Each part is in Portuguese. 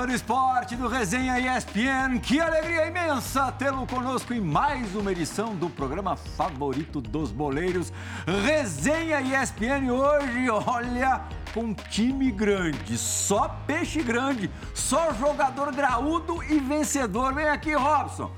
fã do esporte do Resenha ESPN. Que alegria imensa tê-lo conosco em mais uma edição do programa favorito dos boleiros, Resenha ESPN. Hoje, olha, com time grande, só peixe grande, só jogador graúdo e vencedor. Vem aqui, Robson.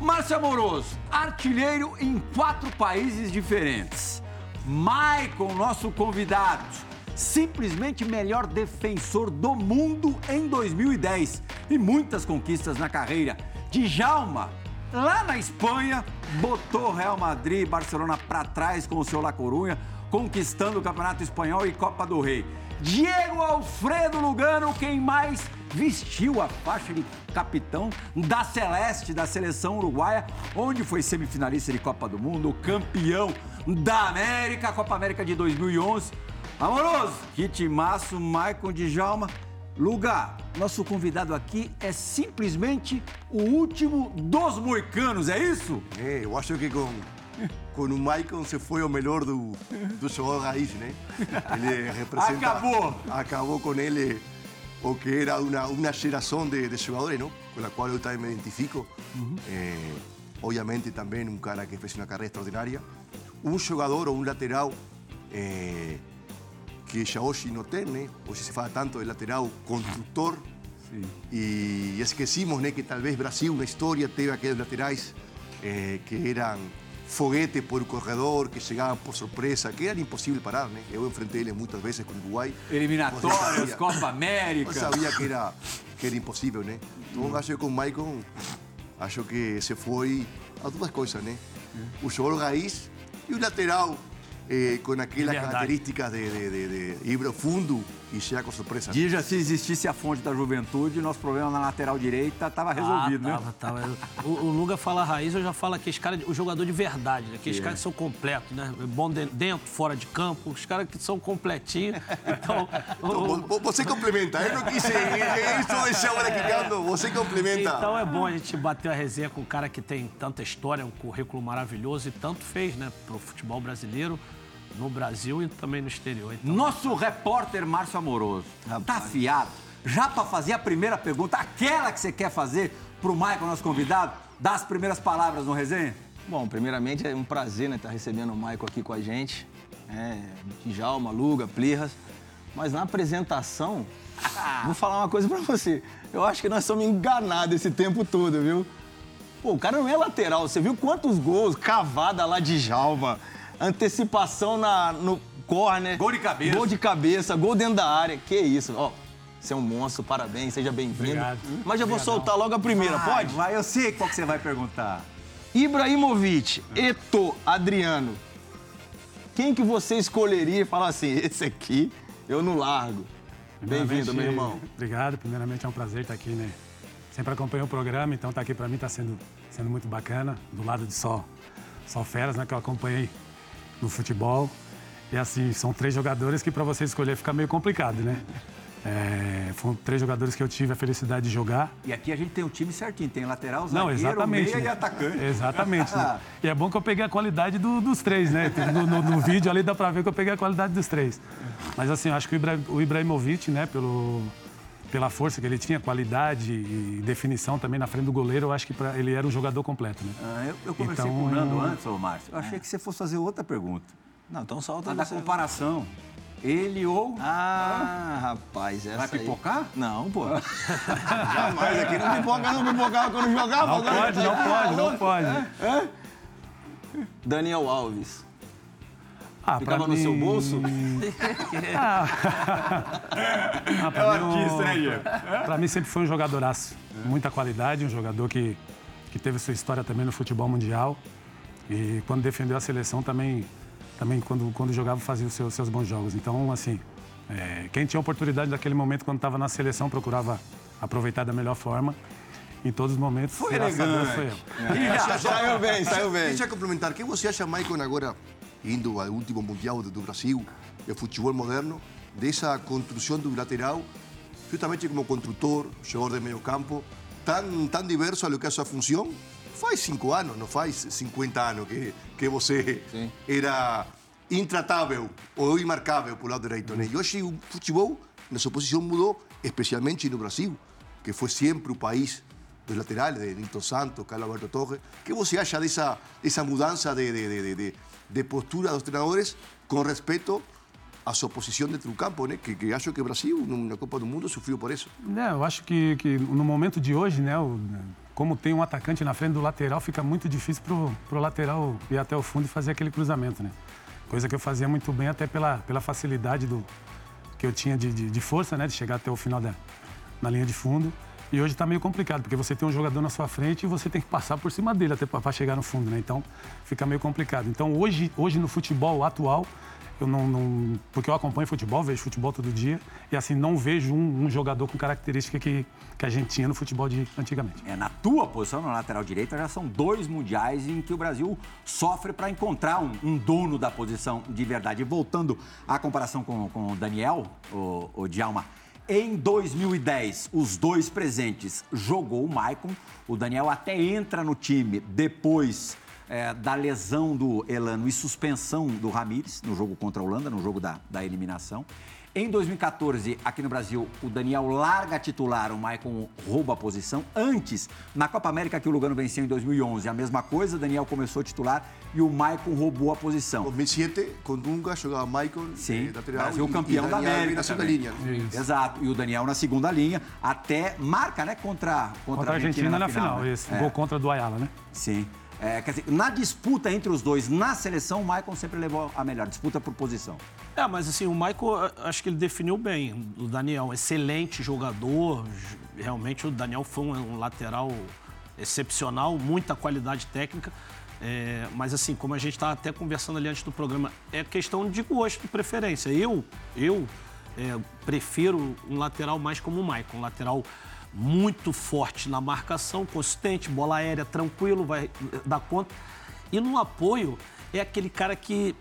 Márcio Amoroso, artilheiro em quatro países diferentes. Maicon, nosso convidado simplesmente melhor defensor do mundo em 2010 e muitas conquistas na carreira. Djalma, lá na Espanha, botou Real Madrid e Barcelona para trás com o seu La Corunha, conquistando o Campeonato Espanhol e Copa do Rei. Diego Alfredo Lugano, quem mais vestiu a faixa de capitão da Celeste, da seleção uruguaia, onde foi semifinalista de Copa do Mundo, campeão da América, Copa América de 2011 Amoroso, Maço, Maicon Djalma. Lugar, nosso convidado aqui é simplesmente o último dos moicanos, é isso? É, eu acho que com, com o Maicon se foi o melhor do, do jogador raiz, né? Ele representa... Acabou! Acabou com ele o que era uma, uma geração de, de jogadores, não? Com a qual eu também me identifico. Uhum. É, obviamente também um cara que fez uma carreira extraordinária. Um jogador ou um lateral... É, que ya hoy no tiene, hoy se fala tanto del lateral constructor, sí. y esquecimos que tal vez Brasil, una historia, teve aquellos laterais eh, que eran foguete por corredor, que llegaban por sorpresa, que eran imposible parar. ¿no? Yo enfrenté él muchas veces con Uruguay. Eliminatorios, Copa América. Yo sabía que era, que era imposible. ¿no? Entonces, yo con Michael, acho que se fue a todas cosas. ¿no? Un jugador raiz y un lateral eh, com aquelas características de, de, de, de Ibra fundo e chega com surpresa. Dija, se existisse a fonte da juventude, nosso problema na lateral direita estava resolvido, ah, tava, né? Tava. O, o Luga fala raiz, eu já falo aqueles caras, o jogador de verdade, né? aqueles é. caras que são completos, né? Bom dentro, fora de campo, os caras que são completinhos. Então, então você complementa, eu não quis isso deixar você complementa. Então é bom a gente bater a resenha com um cara que tem tanta história, um currículo maravilhoso e tanto fez, né, pro futebol brasileiro no Brasil e também no exterior. Então... Nosso repórter Márcio Amoroso tá afiado. Já para fazer a primeira pergunta, aquela que você quer fazer para o Michael, nosso convidado, dá as primeiras palavras no resenha? Bom, primeiramente é um prazer né, estar recebendo o Michael aqui com a gente. É, Djalma, Luga, Plirras. Mas na apresentação, vou falar uma coisa para você. Eu acho que nós somos enganados esse tempo todo, viu? Pô, o cara não é lateral. Você viu quantos gols, cavada lá de Jalma antecipação na, no corner. Gol de cabeça. Gol de cabeça, gol dentro da área. Que isso, ó. Você é um monstro, parabéns, seja bem-vindo. Mas já vou soltar logo a primeira, vai, pode? Vai, eu sei qual que você vai perguntar. Ibrahimovic, Eto, Adriano. Quem que você escolheria e falar assim, esse aqui eu não largo? Bem-vindo, meu irmão. Obrigado. Primeiramente é um prazer estar aqui, né? Sempre acompanho o programa, então estar tá aqui para mim está sendo, sendo muito bacana. Do lado de só, só feras, né? Que eu acompanhei no futebol. E assim, são três jogadores que para você escolher fica meio complicado, né? É, foram três jogadores que eu tive a felicidade de jogar. E aqui a gente tem um time certinho, tem lateral, zagueiro, Não, exatamente, meia né? e atacante. Exatamente. né? E é bom que eu peguei a qualidade do, dos três, né? No, no, no, vídeo ali dá para ver que eu peguei a qualidade dos três. Mas assim, eu acho que o, Ibrahimovic, né, pelo, pela força que ele tinha, qualidade e definição também na frente do goleiro, eu acho que pra, ele era um jogador completo. Né? Ah, eu, eu, conversei então, com o Nando antes, ô Márcio. Eu achei é. que você fosse fazer outra pergunta. Não, então solta. A da comparação. Ele ou. Ah, ah, rapaz, essa. Vai pipocar? Aí... Não, pô. Jamais, aqui não pipoca, não pipocava quando jogava. Não pode, não pode, não pode. É? Daniel Alves. Ah, Ficava no mim... seu bolso? ah. ah é um artista, né, Diego? Pra mim sempre foi um jogadoraço. Muita qualidade, um jogador que, que teve sua história também no futebol mundial. E quando defendeu a seleção também, também quando, quando jogava, fazia os seus, seus bons jogos. Então, assim, é, quem tinha oportunidade naquele momento, quando estava na seleção, procurava aproveitar da melhor forma em todos os momentos. Foi elegante. Deus, foi eu. É. Saiu bem, saiu bem. Deixa eu complementar. O que você acha, Maicon, agora indo ao último Mundial do Brasil, de futebol moderno, dessa construção do lateral, justamente como construtor, jogador de meio campo, tão, tão diverso a lo que é a sua função. Faz cinco anos, não faz 50 anos que, que você Sim. era intratável ou imarcável por lado direito. Né? E hoje o futebol, na sua posição, mudou, especialmente no Brasil. que fue siempre un país dos laterales, de Nilton Santos, Carlos Alberto Torres. ¿Qué vos se haya de esa, esa mudanza de, de, de, de, postura de los entrenadores con respeto a sua posição dentro do campo, né? Que, que acho que o Brasil, na Copa do Mundo, sofreu por isso. É, eu acho que, que no momento de hoje, né, o, como tem um atacante na frente do lateral, fica muito difícil para o lateral ir até o fundo e fazer aquele cruzamento, né? Coisa que eu fazia muito bem, até pela, pela facilidade do, que eu tinha de, de, de força, né? De chegar até o final da na linha de fundo. E hoje está meio complicado, porque você tem um jogador na sua frente e você tem que passar por cima dele até para chegar no fundo, né? Então fica meio complicado. Então hoje, hoje no futebol atual, eu não, não, porque eu acompanho futebol, vejo futebol todo dia e assim não vejo um, um jogador com característica que, que a gente tinha no futebol de antigamente. É, na tua posição, na lateral direita, já são dois mundiais em que o Brasil sofre para encontrar um, um, dono da posição de verdade. Voltando à comparação com, com o Daniel, o, o Djalma, em 2010, os dois presentes jogou o Maicon, o Daniel até entra no time depois é, da lesão do Elano e suspensão do Ramires no jogo contra a Holanda, no jogo da, da eliminação. Em 2014, aqui no Brasil, o Daniel larga titular, o Maicon rouba a posição. Antes, na Copa América que o Lugano venceu em 2011, a mesma coisa, o Daniel começou titular e o Maicon roubou a posição. 2007, com Dunga, jogava Maicon Sim, lateral, Brasil campeão e da América na segunda linha. Exato, e o Daniel na segunda linha, até marca, né, contra, contra, contra a Argentina, na, na final, final né? esse é. gol contra do Ayala, né? Sim. É, quer dizer, na disputa entre os dois, na seleção, o Michael sempre levou a melhor, disputa por posição. É, mas assim, o Michael, acho que ele definiu bem. O Daniel, excelente jogador. Realmente, o Daniel foi um lateral excepcional, muita qualidade técnica. É, mas assim, como a gente estava até conversando ali antes do programa, é questão de gosto, de preferência. Eu, eu é, prefiro um lateral mais como o Michael, um lateral muito forte na marcação, consistente, bola aérea tranquilo, vai dar conta. E no apoio é aquele cara que,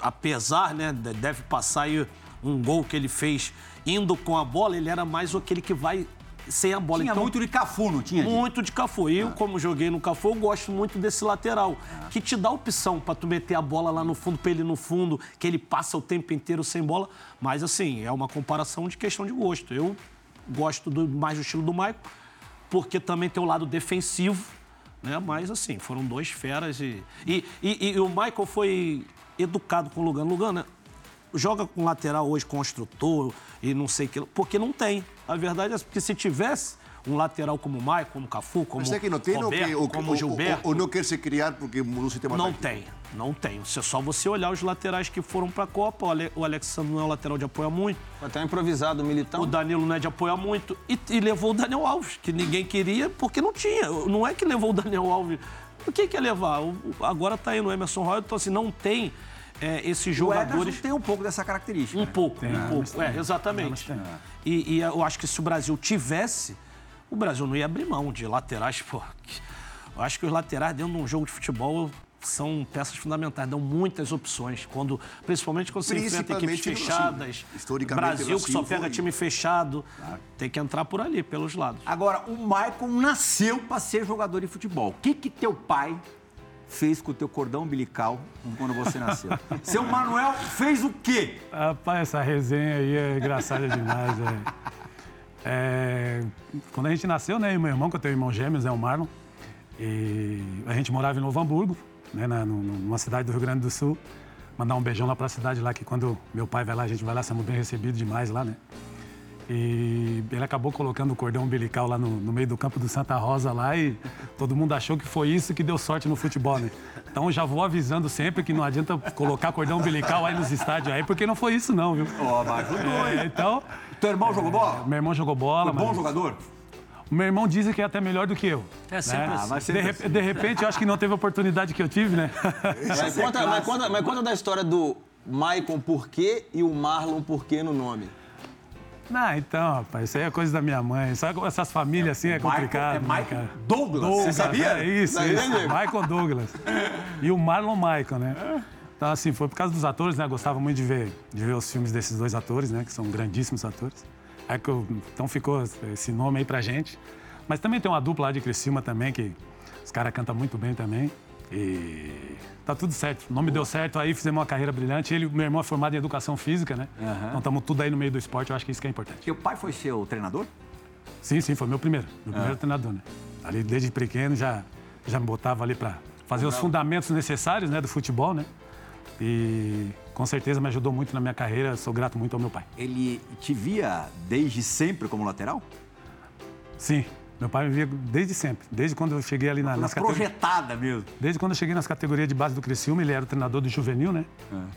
apesar, né, deve passar aí um gol que ele fez indo com a bola, ele era mais aquele que vai sem a bola. Tinha então, muito de Cafu, não tinha? Muito de Cafu. Eu, ah. como joguei no Cafu, eu gosto muito desse lateral, ah. que te dá opção para tu meter a bola lá no fundo, para ele no fundo, que ele passa o tempo inteiro sem bola. Mas, assim, é uma comparação de questão de gosto. Eu gosto do, mais do estilo do Maicon, porque também tem o lado defensivo, né? Mas, assim, foram dois feras e... E, e, e o Michael foi educado com o Lugano. Lugano né? joga com lateral hoje, construtor e não sei o que... Porque não tem. A verdade é porque se tivesse um lateral como o Maicon, como o Cafu, como Mas é que não tem Roberto, ou, como o Gilberto... Ou, ou, não quer se criar porque mudou o sistema Não tem. Não tem. É só você olhar os laterais que foram para a Copa. O Alexandre não é o lateral de apoio muito. Foi até improvisado o Militão. O Danilo não é de apoio muito. E, e, levou o Daniel Alves, que ninguém queria porque não tinha. Não é que levou o Daniel Alves. O que, que ia levar? Agora está aí no Emerson Royal, então assim, não tem é, esses jogadores. O tem um pouco dessa característica. Um né? pouco, tem, um pouco. É, exatamente. E, e eu acho que se o Brasil tivesse, o Brasil não ia abrir mão de laterais, pô. Eu acho que os laterais dentro de um jogo de futebol são peças fundamentais, dão muitas opções, quando, principalmente quando você enfrenta equipes fechadas. Brasil, que só pega time fechado, tem que entrar por ali, pelos lados. Agora, o Maicon nasceu para ser jogador de futebol. O que, que teu pai fez com o teu cordão umbilical quando você nasceu? Seu Manuel fez o quê? Rapaz, essa resenha aí é engraçada demais. É. É, quando a gente nasceu, né, meu irmão, que eu tenho irmão gêmeos, é o Marlon, e a gente morava em Novo Hamburgo, né, na, numa cidade do Rio Grande do Sul. Mandar um beijão lá para a cidade lá, que quando meu pai vai lá, a gente vai lá, somos bem recebidos demais lá, né? E ele acabou colocando o cordão umbilical lá no, no, meio do campo do Santa Rosa lá e todo mundo achou que foi isso que deu sorte no futebol, né? Então já vou avisando sempre que não adianta colocar cordão umbilical aí nos estádios aí, porque não foi isso não, viu? Ó, oh, mas é, então... Teu irmão jogou bola? Meu irmão jogou bola. Foi bom jogador? O meu irmão diz que é até melhor do que eu. É sempre né? assim. De, assim. de, repente, eu acho que não teve a oportunidade que eu tive, né? Mas conta, mas, conta, mas conta da história do Maicon por quê e o Marlon por quê no nome. Não, então, rapaz, isso aí é coisa da minha mãe. Só essas famílias assim é complicado. É Michael né, Douglas, Douglas, você sabia? É isso, Não, isso. Michael Douglas. E o Marlon Michael, né? Então, assim, foi por causa dos atores, né? Eu gostava muito de ver, de ver os filmes desses dois atores, né? Que são grandíssimos atores. É que eu, então ficou esse nome aí pra gente. Mas também tem uma dupla lá de Criciúma também, que os caras cantam muito bem também. E tá tudo certo. O nome Boa. deu certo, aí fizemos uma carreira brilhante. Ele, meu irmão é formado em educação física, né? Uhum. Então estamos tudo aí no meio do esporte, eu acho que isso que é importante. Seu pai foi seu treinador? Sim, sim, foi meu primeiro. Meu primeiro treinador, né? Ali desde pequeno já, já me botava ali para fazer os fundamentos necessários né, do futebol, né? E com certeza me ajudou muito na minha carreira. Sou grato muito ao meu pai. Ele te via desde sempre como lateral? Sim, meu pai me via desde sempre. Desde quando eu cheguei ali na, nas categorias. projetada mesmo. Desde quando eu cheguei nas categorias de base do Criciúma, ele era o treinador do juvenil, né?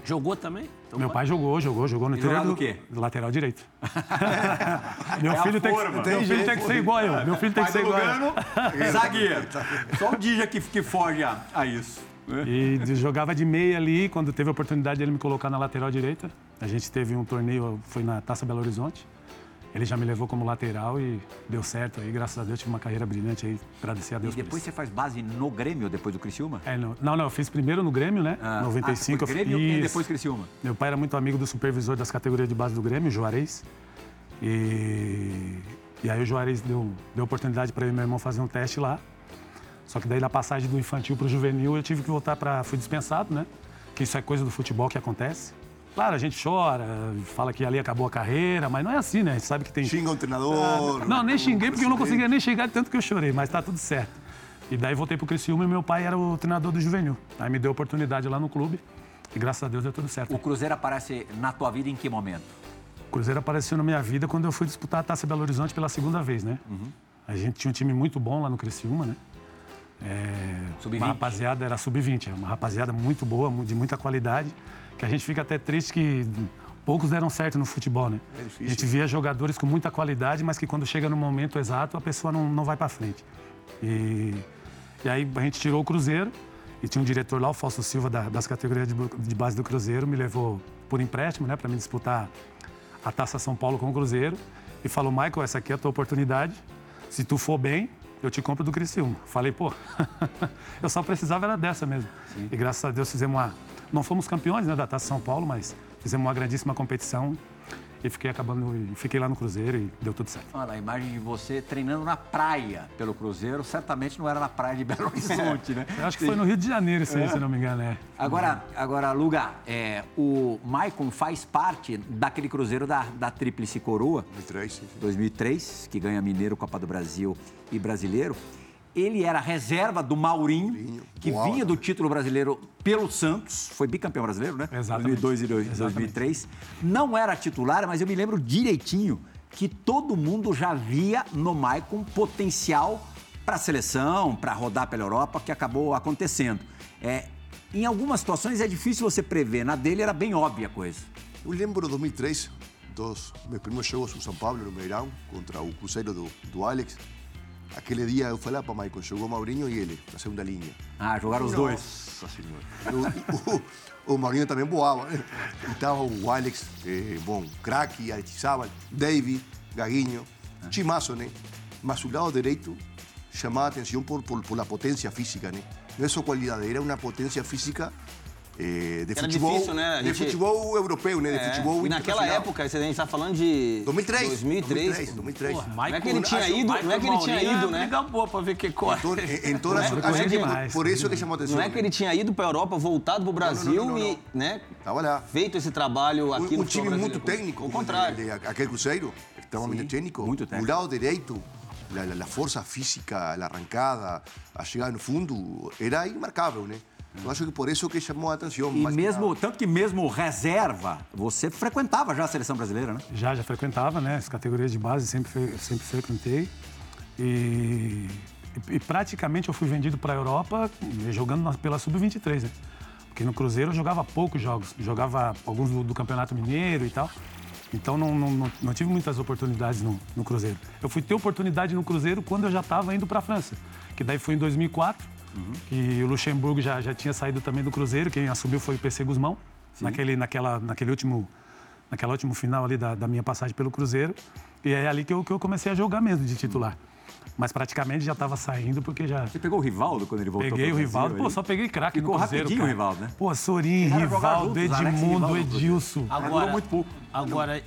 Jogou também? Então Meu pai jogou, jogou, jogou no interior do o quê? Lateral direito. meu É filho, tem que, meu filho jeito. tem que ser igual eu. Meu filho tem que ser igual zagueiro. Só o Dija que, que foge a, a isso. E de- jogava de meia ali, quando teve a oportunidade dele me colocar na lateral direita. A gente teve um torneio, foi na Taça Belo Horizonte. Ele já me levou como lateral e deu certo aí, graças a Deus, tive uma carreira brilhante aí, agradecer a E Deus por depois você faz base no Grêmio, depois do Criciúma? É, não, não, não, eu fiz primeiro no Grêmio, né? Ah, 95. ah, Grêmio e fiz- depois Criciúma. Meu pai era muito amigo do supervisor das categorias de base do Grêmio, Juarez. E, e aí o Juarez deu, deu oportunidade para eu e meu irmão fazer um teste lá. Só que daí na passagem do infantil para o juvenil eu tive que voltar para... Fui dispensado, né? Que isso é coisa do futebol que acontece. Claro, a gente chora, fala que ali acabou a carreira, mas não é assim, né? A gente sabe que tem... Xinga um treinador. Não, nem xinguei porque eu não conseguia nem xingar de tanto que eu chorei, mas tá tudo certo. E daí voltei pro Criciúma e meu pai era o treinador do juvenil. Aí me deu oportunidade lá no clube e graças a Deus deu tudo certo. O Cruzeiro aparece na tua vida em que momento? O Cruzeiro apareceu na minha vida quando eu fui disputar a Taça Belo Horizonte pela segunda vez, né? A gente tinha um time muito bom lá no Criciúma, né? É, Sub-20. uma rapaziada, era sub-20, uma rapaziada muito boa, de muita qualidade, que a gente fica até triste que poucos deram certo no futebol, né? É difícil. A gente via jogadores com muita qualidade, mas que quando chega no momento exato, a pessoa não, não vai para frente. E, e aí a gente tirou o Cruzeiro e tinha um diretor lá, o Fausto Silva, da- das categorias de, de base do Cruzeiro, me levou por empréstimo, né, para me disputar a Taça São Paulo com o Cruzeiro e falou: Michael, essa aqui é a tua oportunidade. Se tu for bem, eu te compro do Criciúma. Falei, pô, eu só precisava era dessa mesmo. E graças a Deus fizemos uma. Não fomos campeões né, da Taça São Paulo, mas fizemos uma grandíssima competição e fiquei acabando. e Fiquei lá no Cruzeiro e deu tudo certo. Olha, a imagem de você treinando na praia pelo Cruzeiro, certamente não era na praia de Belo Horizonte, né? Eu acho que foi no Rio de Janeiro isso aí, se não me engano. É. Agora, agora Luga, é, o Maicon faz parte daquele Cruzeiro da, da Tríplice Coroa, 2003, sim, sim. 2003, que ganha Mineiro, Copa do Brasil e Brasileiro. Ele era reserva do Maurinho, Maurinho, que boa vinha alta. do título brasileiro pelo Santos, foi bicampeão brasileiro, né? Exatamente. 2002 e dois- Exatamente. 2003. Não era titular, mas eu me lembro direitinho que todo mundo já via no Maicon potencial para a seleção, para rodar pela Europa, que acabou acontecendo. É, em algumas situações é difícil você prever, na dele era bem óbvia a coisa. Eu lembro 2003, dos meus primeiros jogos no São Paulo, no Meirão, contra o Cruzeiro do, do Alex. Aquele dia eu falei para Michael, jogou Maurinho e ele, na segunda linha. Ah, jogaram os dois. Nossa senhora. O, o, o Maurinho também voava, né? E tava o Alex, eh, bom, craque, Aristizábal, David, Gaguinho, timaço, né? Mas o lado direito chamava a atenção por, por, por a potência física, né? Não é só qualidade, era uma potência física de Era futebol, difícil, né? De gente- futebol europeu, né? De É, futebol e naquela época, você- a gente tá falando de 2003. 2003. 2003. Não é que ele tinha ido, não é que ele tinha ido, né? Liga boa pra ver que corre. Então, em- em todas, é? que Demais. por isso que chamou a atenção. Não é que ele tinha ido pra Europa, voltado pro Brasil não, não, e, não. né, Estava lá. feito esse trabalho aqui Um, no um time muito técnico. Ao como contrário. ele- aquele Cruzeiro, extremamente técnico. muito O técnico. lado direito, a força física, a arrancada, a chegar no fundo, era imarcável, né? Eu acho que por isso que chamou a atenção. E que mesmo, nada. tanto que mesmo reserva, você frequentava já a seleção brasileira, né? Já, já frequentava, né? As categorias de base sempre, sempre frequentei. E, e praticamente eu fui vendido para a Europa jogando na- pela Sub-23, né? Porque no Cruzeiro eu jogava poucos jogos. Jogava alguns do, do Campeonato Mineiro e tal. Então não, não, não, não tive muitas oportunidades no, no Cruzeiro. Eu fui ter oportunidade no Cruzeiro quando eu já estava indo para a França. Que daí foi em 2004. Que o Luxemburgo já, já tinha saído também do Cruzeiro. Quem assumiu foi o PC Guzmão. Naquele, naquela, naquele último naquela último final ali da, da minha passagem pelo Cruzeiro. E é ali que eu, que eu comecei a jogar mesmo de titular. Mas praticamente já estava saindo porque já Você pegou o Rivaldo quando ele voltou peguei o Brasil Rivaldo. Pô, só peguei craque no Ficou Cruzeiro, rapidinho cara. o Rivaldo, né? Pô, Sorin, Rivaldo, e Edmundo. Edilson. Agora, muito pouco. Agora,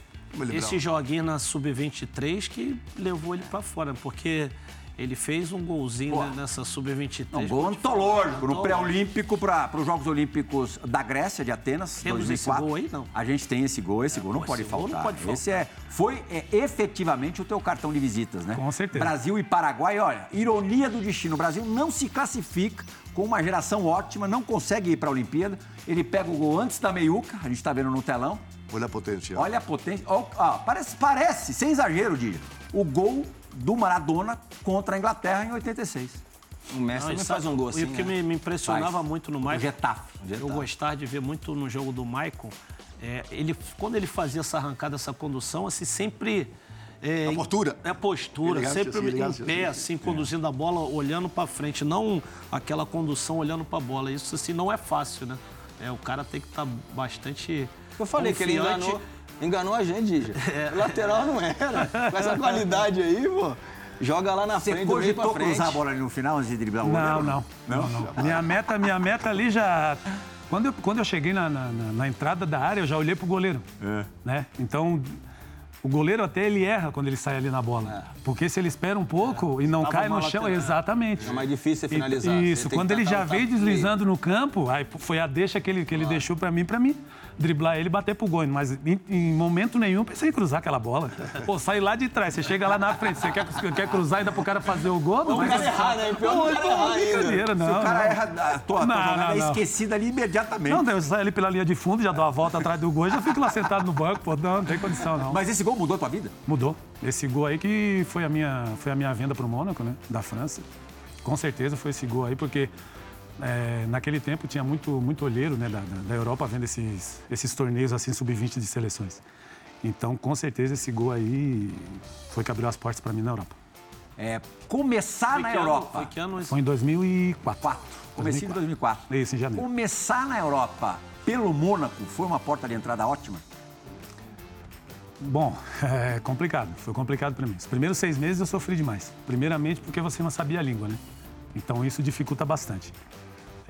esse joguinho na Sub-23 que levou ele pra fora, porque Ele fez um golzinho Pô. nessa sub-23. Não, gol antológico no pré-olímpico para os Jogos Olímpicos da Grécia, de Atenas, Temos 2004. esse gol aí? Não. A gente tem esse gol, esse gol não pode gol não faltar. pode faltar. Esse é, foi é, efetivamente o teu cartão de visitas, né? Com certeza. Brasil e Paraguai, olha, ironia do destino, o Brasil não se classifica com uma geração ótima, não consegue ir para a Olimpíada. Ele pega o gol antes da meiuca, a gente está vendo no telão. Olha a potência. Olha a potência. Ó, ó, parece, parece, sem exagero, Didi, o gol do Maradona contra a Inglaterra em 86. O Messi também isso faz um gol assim, E o que né? me, me impressionava Faz. muito no O Michael. Getafe. Eu gostava de ver muito no jogo do Michael. é, ele, quando ele fazia essa arrancada, essa condução, assim, sempre. É, A postura. É a postura, Elegância, sempre assim, em pé, assim. assim, conduzindo a bola, olhando para frente, não aquela condução olhando para a bola. Isso, assim, não é fácil, né? É, o cara tem que estar bastante. Eu falei que ele confiante. enganou, enganou a gente, Dija. É. Lateral não era. Com essa qualidade aí, pô. Joga lá na Você frente, do meio pra frente. cruzar a bola ali no final antes de driblar o Não, goleiro? não, não, não. Minha meta, minha meta ali já. Quando eu, quando eu cheguei na, na- na- na entrada da área, eu já olhei pro goleiro. Né? Então, o goleiro até ele erra quando ele sai ali na bola. Porque se ele espera um pouco e não Tava cai no chão, lateral. exatamente. É mais difícil você E- finalizar. Você Isso, quando ele já veio deslizando no campo, aí foi a deixa que ele, que ele deixou pra mim, pra mim driblar ele e bater pro gol. Mas em, em momento nenhum eu pensei em cruzar aquela bola. Pô, sai lá de trás, você chega lá na frente, você quer, quer cruzar ainda pro cara fazer o gol? Não, O cara errar, né? Pior que o cara errar ainda. brincadeira, não. Se o cara não. erra, a tua, a tua Não, não, é não. esquecida ali imediatamente. Não, eu saio ali pela linha de fundo, já dou a volta atrás do gol e já fico lá sentado no banco. Pô, não, não tem condição, não. Mas esse gol mudou a tua vida? Mudou. Esse gol aí que foi a minha, foi a minha venda pro Mônaco, né? Da França. Com certeza foi esse gol aí, porque é, naquele tempo tinha muito, muito olheiro né, da, da- Europa vendo esses, esses torneios assim sub-20 de seleções. Então, com certeza, esse gol aí foi que abriu as portas para mim na Europa. É, começar Foi na que ano- Europa. Foi que ano esse? Foi em 2004. 4. Comecinho de 2004. Isso, em janeiro. Começar na Europa pelo Mônaco foi uma porta de entrada ótima? Bom, é complicado. Foi complicado para mim. Os primeiros seis meses eu sofri demais. Primeiramente porque você não sabia a língua, né? Então isso dificulta bastante.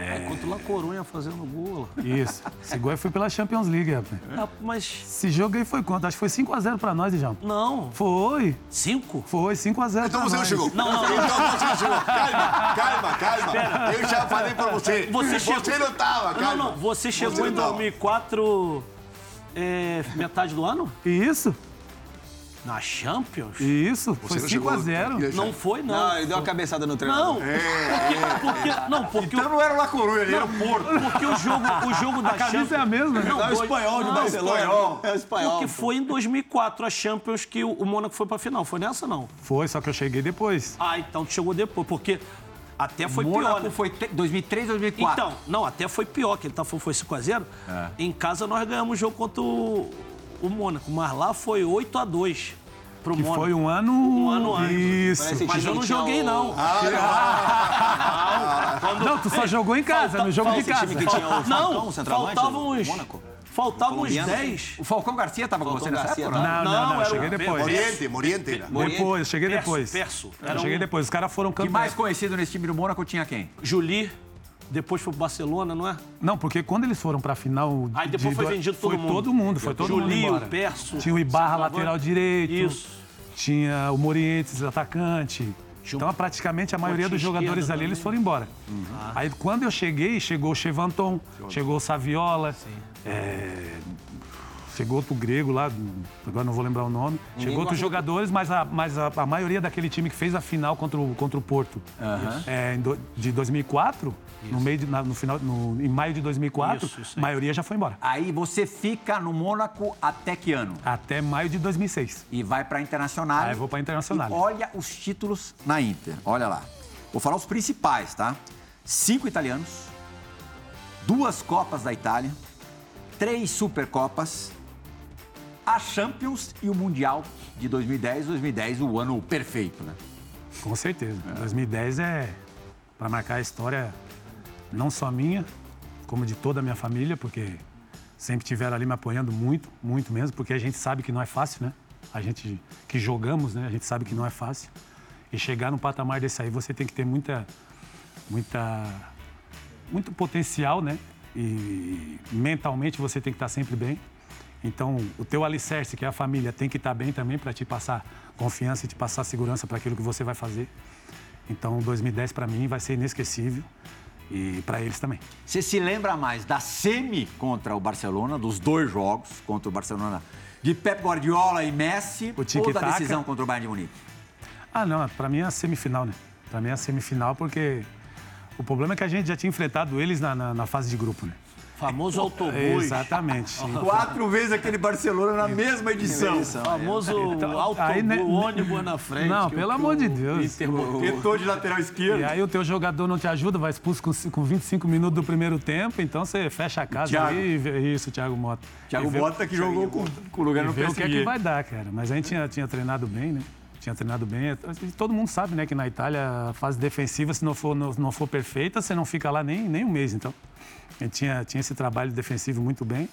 É. Enquanto lá Corunha fazendo gol. Isso. Esse gol aí foi pela Champions League, rapaz. Ah, mas. Esse jogo aí foi quanto? Acho que foi 5x0 pra nós, Djalma. Não. Foi. Cinco? Foi 5x0 Então pra você não nós. chegou. Não, não, não. Então você não chegou. Calma, calma, calma. Eu já falei pra você. Você chegou- Você não tava, calma. Não, não. Você chegou Você em não tava. 2004, é, metade do ano? Isso, Na Champions? isso. Você Foi não chegou 5x0. Não foi, não. Não, ele deu uma cabeçada no treinador. Não. Porque, não, porque, Então não era o La Coruña, ele era o Porto. porque o jogo, o jogo da A camisa Champions... é a mesma, né? Não, É o espanhol de não, Barcelona. espanhol. É o espanhol. Porque pô. foi em 2004 a Champions que o, o Mônaco foi pra final. Foi nessa, não? Foi, só que eu cheguei depois. Ah, então tu chegou depois, porque até foi Mônaco pior, né? foi te- 2003, 2004. Então, não, até foi pior, que ele tá, foi 5x0. É. Em casa nós ganhamos o jogo contra o, o Mônaco, mas lá foi 8x2 pro Que Mônaco. foi um ano. Um ano antes. Isso. Mas eu não joguei, não. Quando- Não, tu só jogou em casa, Falta- no jogo de casa. time que tinha o Falcão, Não, faltavam uns... Mônaco. Faltavam uns Colombiano. 10. O Falcão Garcia tava com você nessa época? Não. Não, não, não, cheguei depois. Moriente, Moriente era. Depois, cheguei Perso, depois. Perso. Cheguei um- depois. Os caras foram Que campeões. mais conhecido nesse time do Mônaco tinha quem? Juli, depois foi pro Barcelona, não é? Não, porque quando eles foram pra final. Aí depois de foi do- vendido todo foi mundo. todo mundo, foi todo mundo. Juli, embora. o Perso. Tinha o Ibarra, lateral direito. Isso. Tinha o Morientes, atacante. Então, praticamente a maioria dos jogadores ali, eles foram embora. Aí, quando eu cheguei, chegou o Chevanton, chegou o Saviola, é, chegou outro grego lá, agora não vou lembrar o nome. chegou outros jogadores, mas, a, mas a, a maioria daquele time que fez a final contra o, contra o Porto é, em do- de 2004, no meio de, na- no final, no- em maio de 2004, Isso, isso a maioria já foi embora. Aí você fica no Mônaco até que ano? Até maio de 2006. E vai pra Internacional. Aí eu vou pra Internacional. Olha os títulos na Inter. Olha lá. Vou falar os principais, tá? Cinco italianos, duas Copas da Itália, três Supercopas, a Champions e o Mundial de 2010. 2010, o ano perfeito, né? Com certeza. 2010 é para marcar a história não só minha, como de toda a minha família, porque sempre tiveram ali me apoiando muito, muito mesmo, porque a gente sabe que não é fácil, né? A gente que jogamos, né? A gente sabe que não é fácil. E chegar num patamar desse aí, você tem que ter muita, muita, muito potencial, né? E mentalmente você tem que estar sempre bem. Então, o teu alicerce, que é a família, tem que estar bem também para te passar confiança e te passar segurança para aquilo que você vai fazer. Então, 2010 para mim vai ser inesquecível e para eles também. Você se lembra mais da semi contra o Barcelona, dos dois jogos contra o Barcelona, de Pep Guardiola e Messi, O ou da decisão contra o Bayern de Munique? Ah, não, para mim é a semifinal, né? Para mim é a semifinal porque o problema é que a gente já tinha enfrentado eles na, na- na fase de grupo, né? Famoso autobus. Exatamente. Quatro vezes aquele Barcelona na mesma edição. Famoso Então, autobus, aí, né, ônibus na frente. Não, pelo o- amor de Deus. Tentou de lateral esquerdo. E aí o teu jogador não te ajuda, vai expulso com, com 25 minutos do primeiro tempo, então você fecha a casa Thiago. aí e vê isso, Thiago Mota. Thiago vê- Mota que jogou com, com o lugar no ver o que é que PSG. vai dar, cara. Mas a gente tinha, tinha treinado bem, né? Tinha treinado bem. Todo mundo sabe, né, que na Itália a fase defensiva, se não for, não, não for perfeita, você não fica lá nem, nem um mês. Então, a gente tinha, tinha esse trabalho defensivo muito bem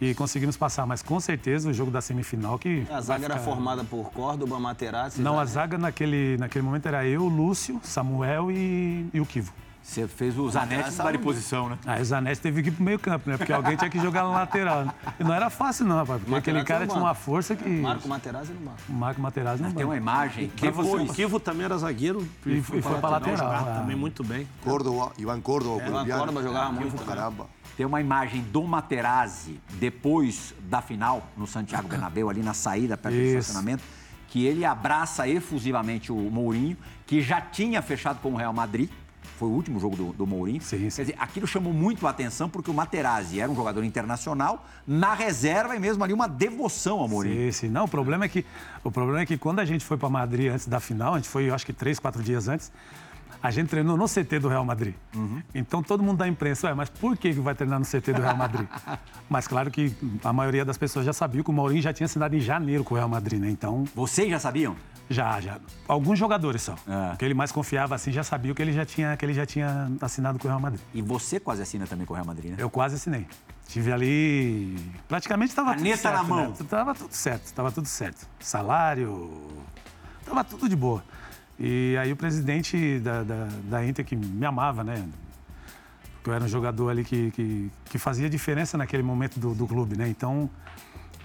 e conseguimos passar. Mas com certeza o jogo da semifinal que. A zaga era ficar- formada por Córdoba, Materazzi... Não, a Zanetti. zaga naquele, naquele momento era eu, Lúcio, Samuel e, e o Kivo. Você fez o Zanetti de posição, né? Aí o Zanetti teve que ir pro meio campo, né? Porque alguém tinha que jogar na lateral. Né? E não era fácil, não, rapaz. Porque Materazzi aquele cara tinha banco. uma força que. Marco Materazzi no banco. Marco Materazzi não Tem uma banco. imagem. O Kivo também era zagueiro E foi- foi pra lateral, jogava é. também muito bem. Córdoba, Iván Córdoba, Iván colombiano. Córdoba jogava muito, né? Caramba. Tem uma imagem do Materazzi depois da final, no Santiago Bernabéu, ali na saída, perto do Isso. estacionamento, que ele abraça efusivamente o Mourinho, que já tinha fechado com o Real Madrid. Foi o último jogo do, do Mourinho. Sim, sim. Quer dizer, aquilo chamou muito a atenção porque o Materazzi era um jogador internacional, na reserva e mesmo ali uma devoção ao Mourinho. Sim, sim. Não, o problema é que o problema é que quando a gente foi para Madrid antes da final, a gente foi, acho que três, quatro dias antes, a gente treinou no CT do Real Madrid. Então todo mundo da imprensa, ué, mas por que que vai treinar no CT do Real Madrid? mas claro que a maioria das pessoas já sabia que o Mourinho já tinha assinado em janeiro com o Real Madrid, né? Então Vocês já sabiam? Já, já. Alguns jogadores só. É. Que ele mais confiava assim, já sabia que ele já tinha, que ele já tinha assinado com o Real Madrid. E você quase assina também com o Real Madrid, né? Eu quase assinei. Tive ali. Praticamente estava tudo certo. na mão. Né? Tava tudo certo, estava tudo certo. Salário. Tava tudo de boa. E aí o presidente da, da, da Inter, que me amava, né? Porque eu era um jogador ali que, que, que fazia diferença naquele momento do, do clube, né? Então,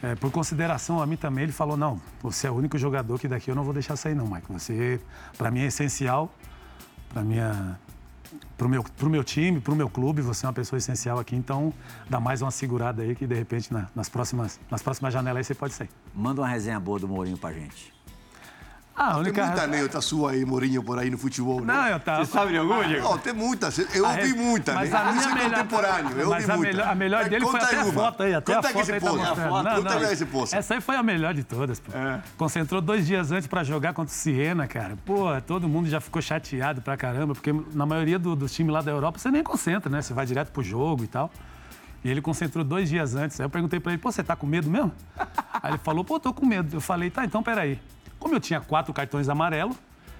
é, por consideração a mim também, ele falou: não, você é o único jogador que daqui eu não vou deixar sair, não, Michael. Você, para mim, é essencial. Para minha pro meu, pro meu time, pro meu clube, você é uma pessoa essencial aqui, então dá mais uma segurada aí que de repente na- nas, próximas, nas próximas janelas aí você pode sair. Manda uma resenha boa do Mourinho pra gente. Ah, a Tem única. muita anécdota sua aí, Mourinho, por aí no futebol, né? Não, eu tava. sabe de alguma, Diego? Não, tem muitas. Eu A ouvi muitas, mas né? a minha Isso é melhor- contemporâneo, eu mas ouvi a muitas. melhor, a melhor Mas dele foi conta até a uma. foto aí, até conta a foto aí tá mostrando. Conta Não, não, que se possa. Essa aí foi a melhor de todas, pô. Concentrou dois dias antes pra jogar contra o Siena, cara. Pô, todo mundo já ficou chateado pra caramba, porque na maioria do- dos times lá da Europa você nem concentra, né? Você vai direto pro jogo e tal. E ele concentrou dois dias antes. Aí eu perguntei pra ele, pô, você tá com medo mesmo? Aí ele falou, pô, tô com medo. Eu falei, tá, então peraí. Como eu tinha quatro cartões amarelos,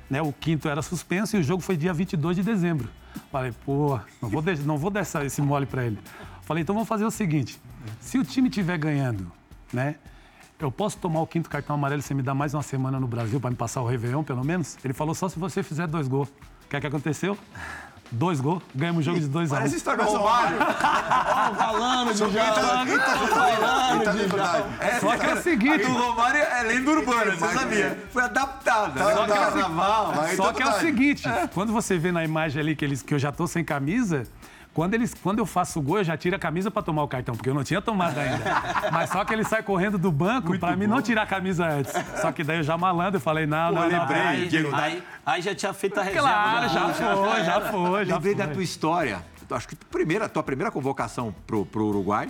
né? O quinto era suspenso e o jogo foi dia 22 de dezembro. Falei, pô, não vou, deixar, não vou dar esse mole pra ele. Falei, então vamos fazer o seguinte: se o time estiver ganhando, né? Eu posso tomar o quinto cartão amarelo e você me dá mais uma semana no Brasil pra me passar o Réveillon, pelo menos? Ele falou só se você fizer dois gols. O que é que aconteceu? Dois gols, ganhamos o jogo de 2 a 1 Parece história do Romário. Falando de Então, então, é verdade. Só que é o seguinte, O Romário é lenda urbana, você sabia? Foi adaptada. Tá, tá. Só que é o verdade. seguinte, quando você vê na imagem ali que, eles, que eu já tô sem camisa, quando, eles, quando eu faço o gol, eu já tiro a camisa pra tomar o cartão, porque eu não tinha tomado ainda. Mas só que ele sai correndo do banco pra mim não tirar a camisa antes. Só que daí eu já malandro, eu falei, não, não, não. lembrei, aí- Diego, Aí, aí já tinha feito a reserva. Claro, já foi, já foi, já Lembrei foi. da tua história. Acho que tu primeira, tua primeira convocação pro, pro Uruguai.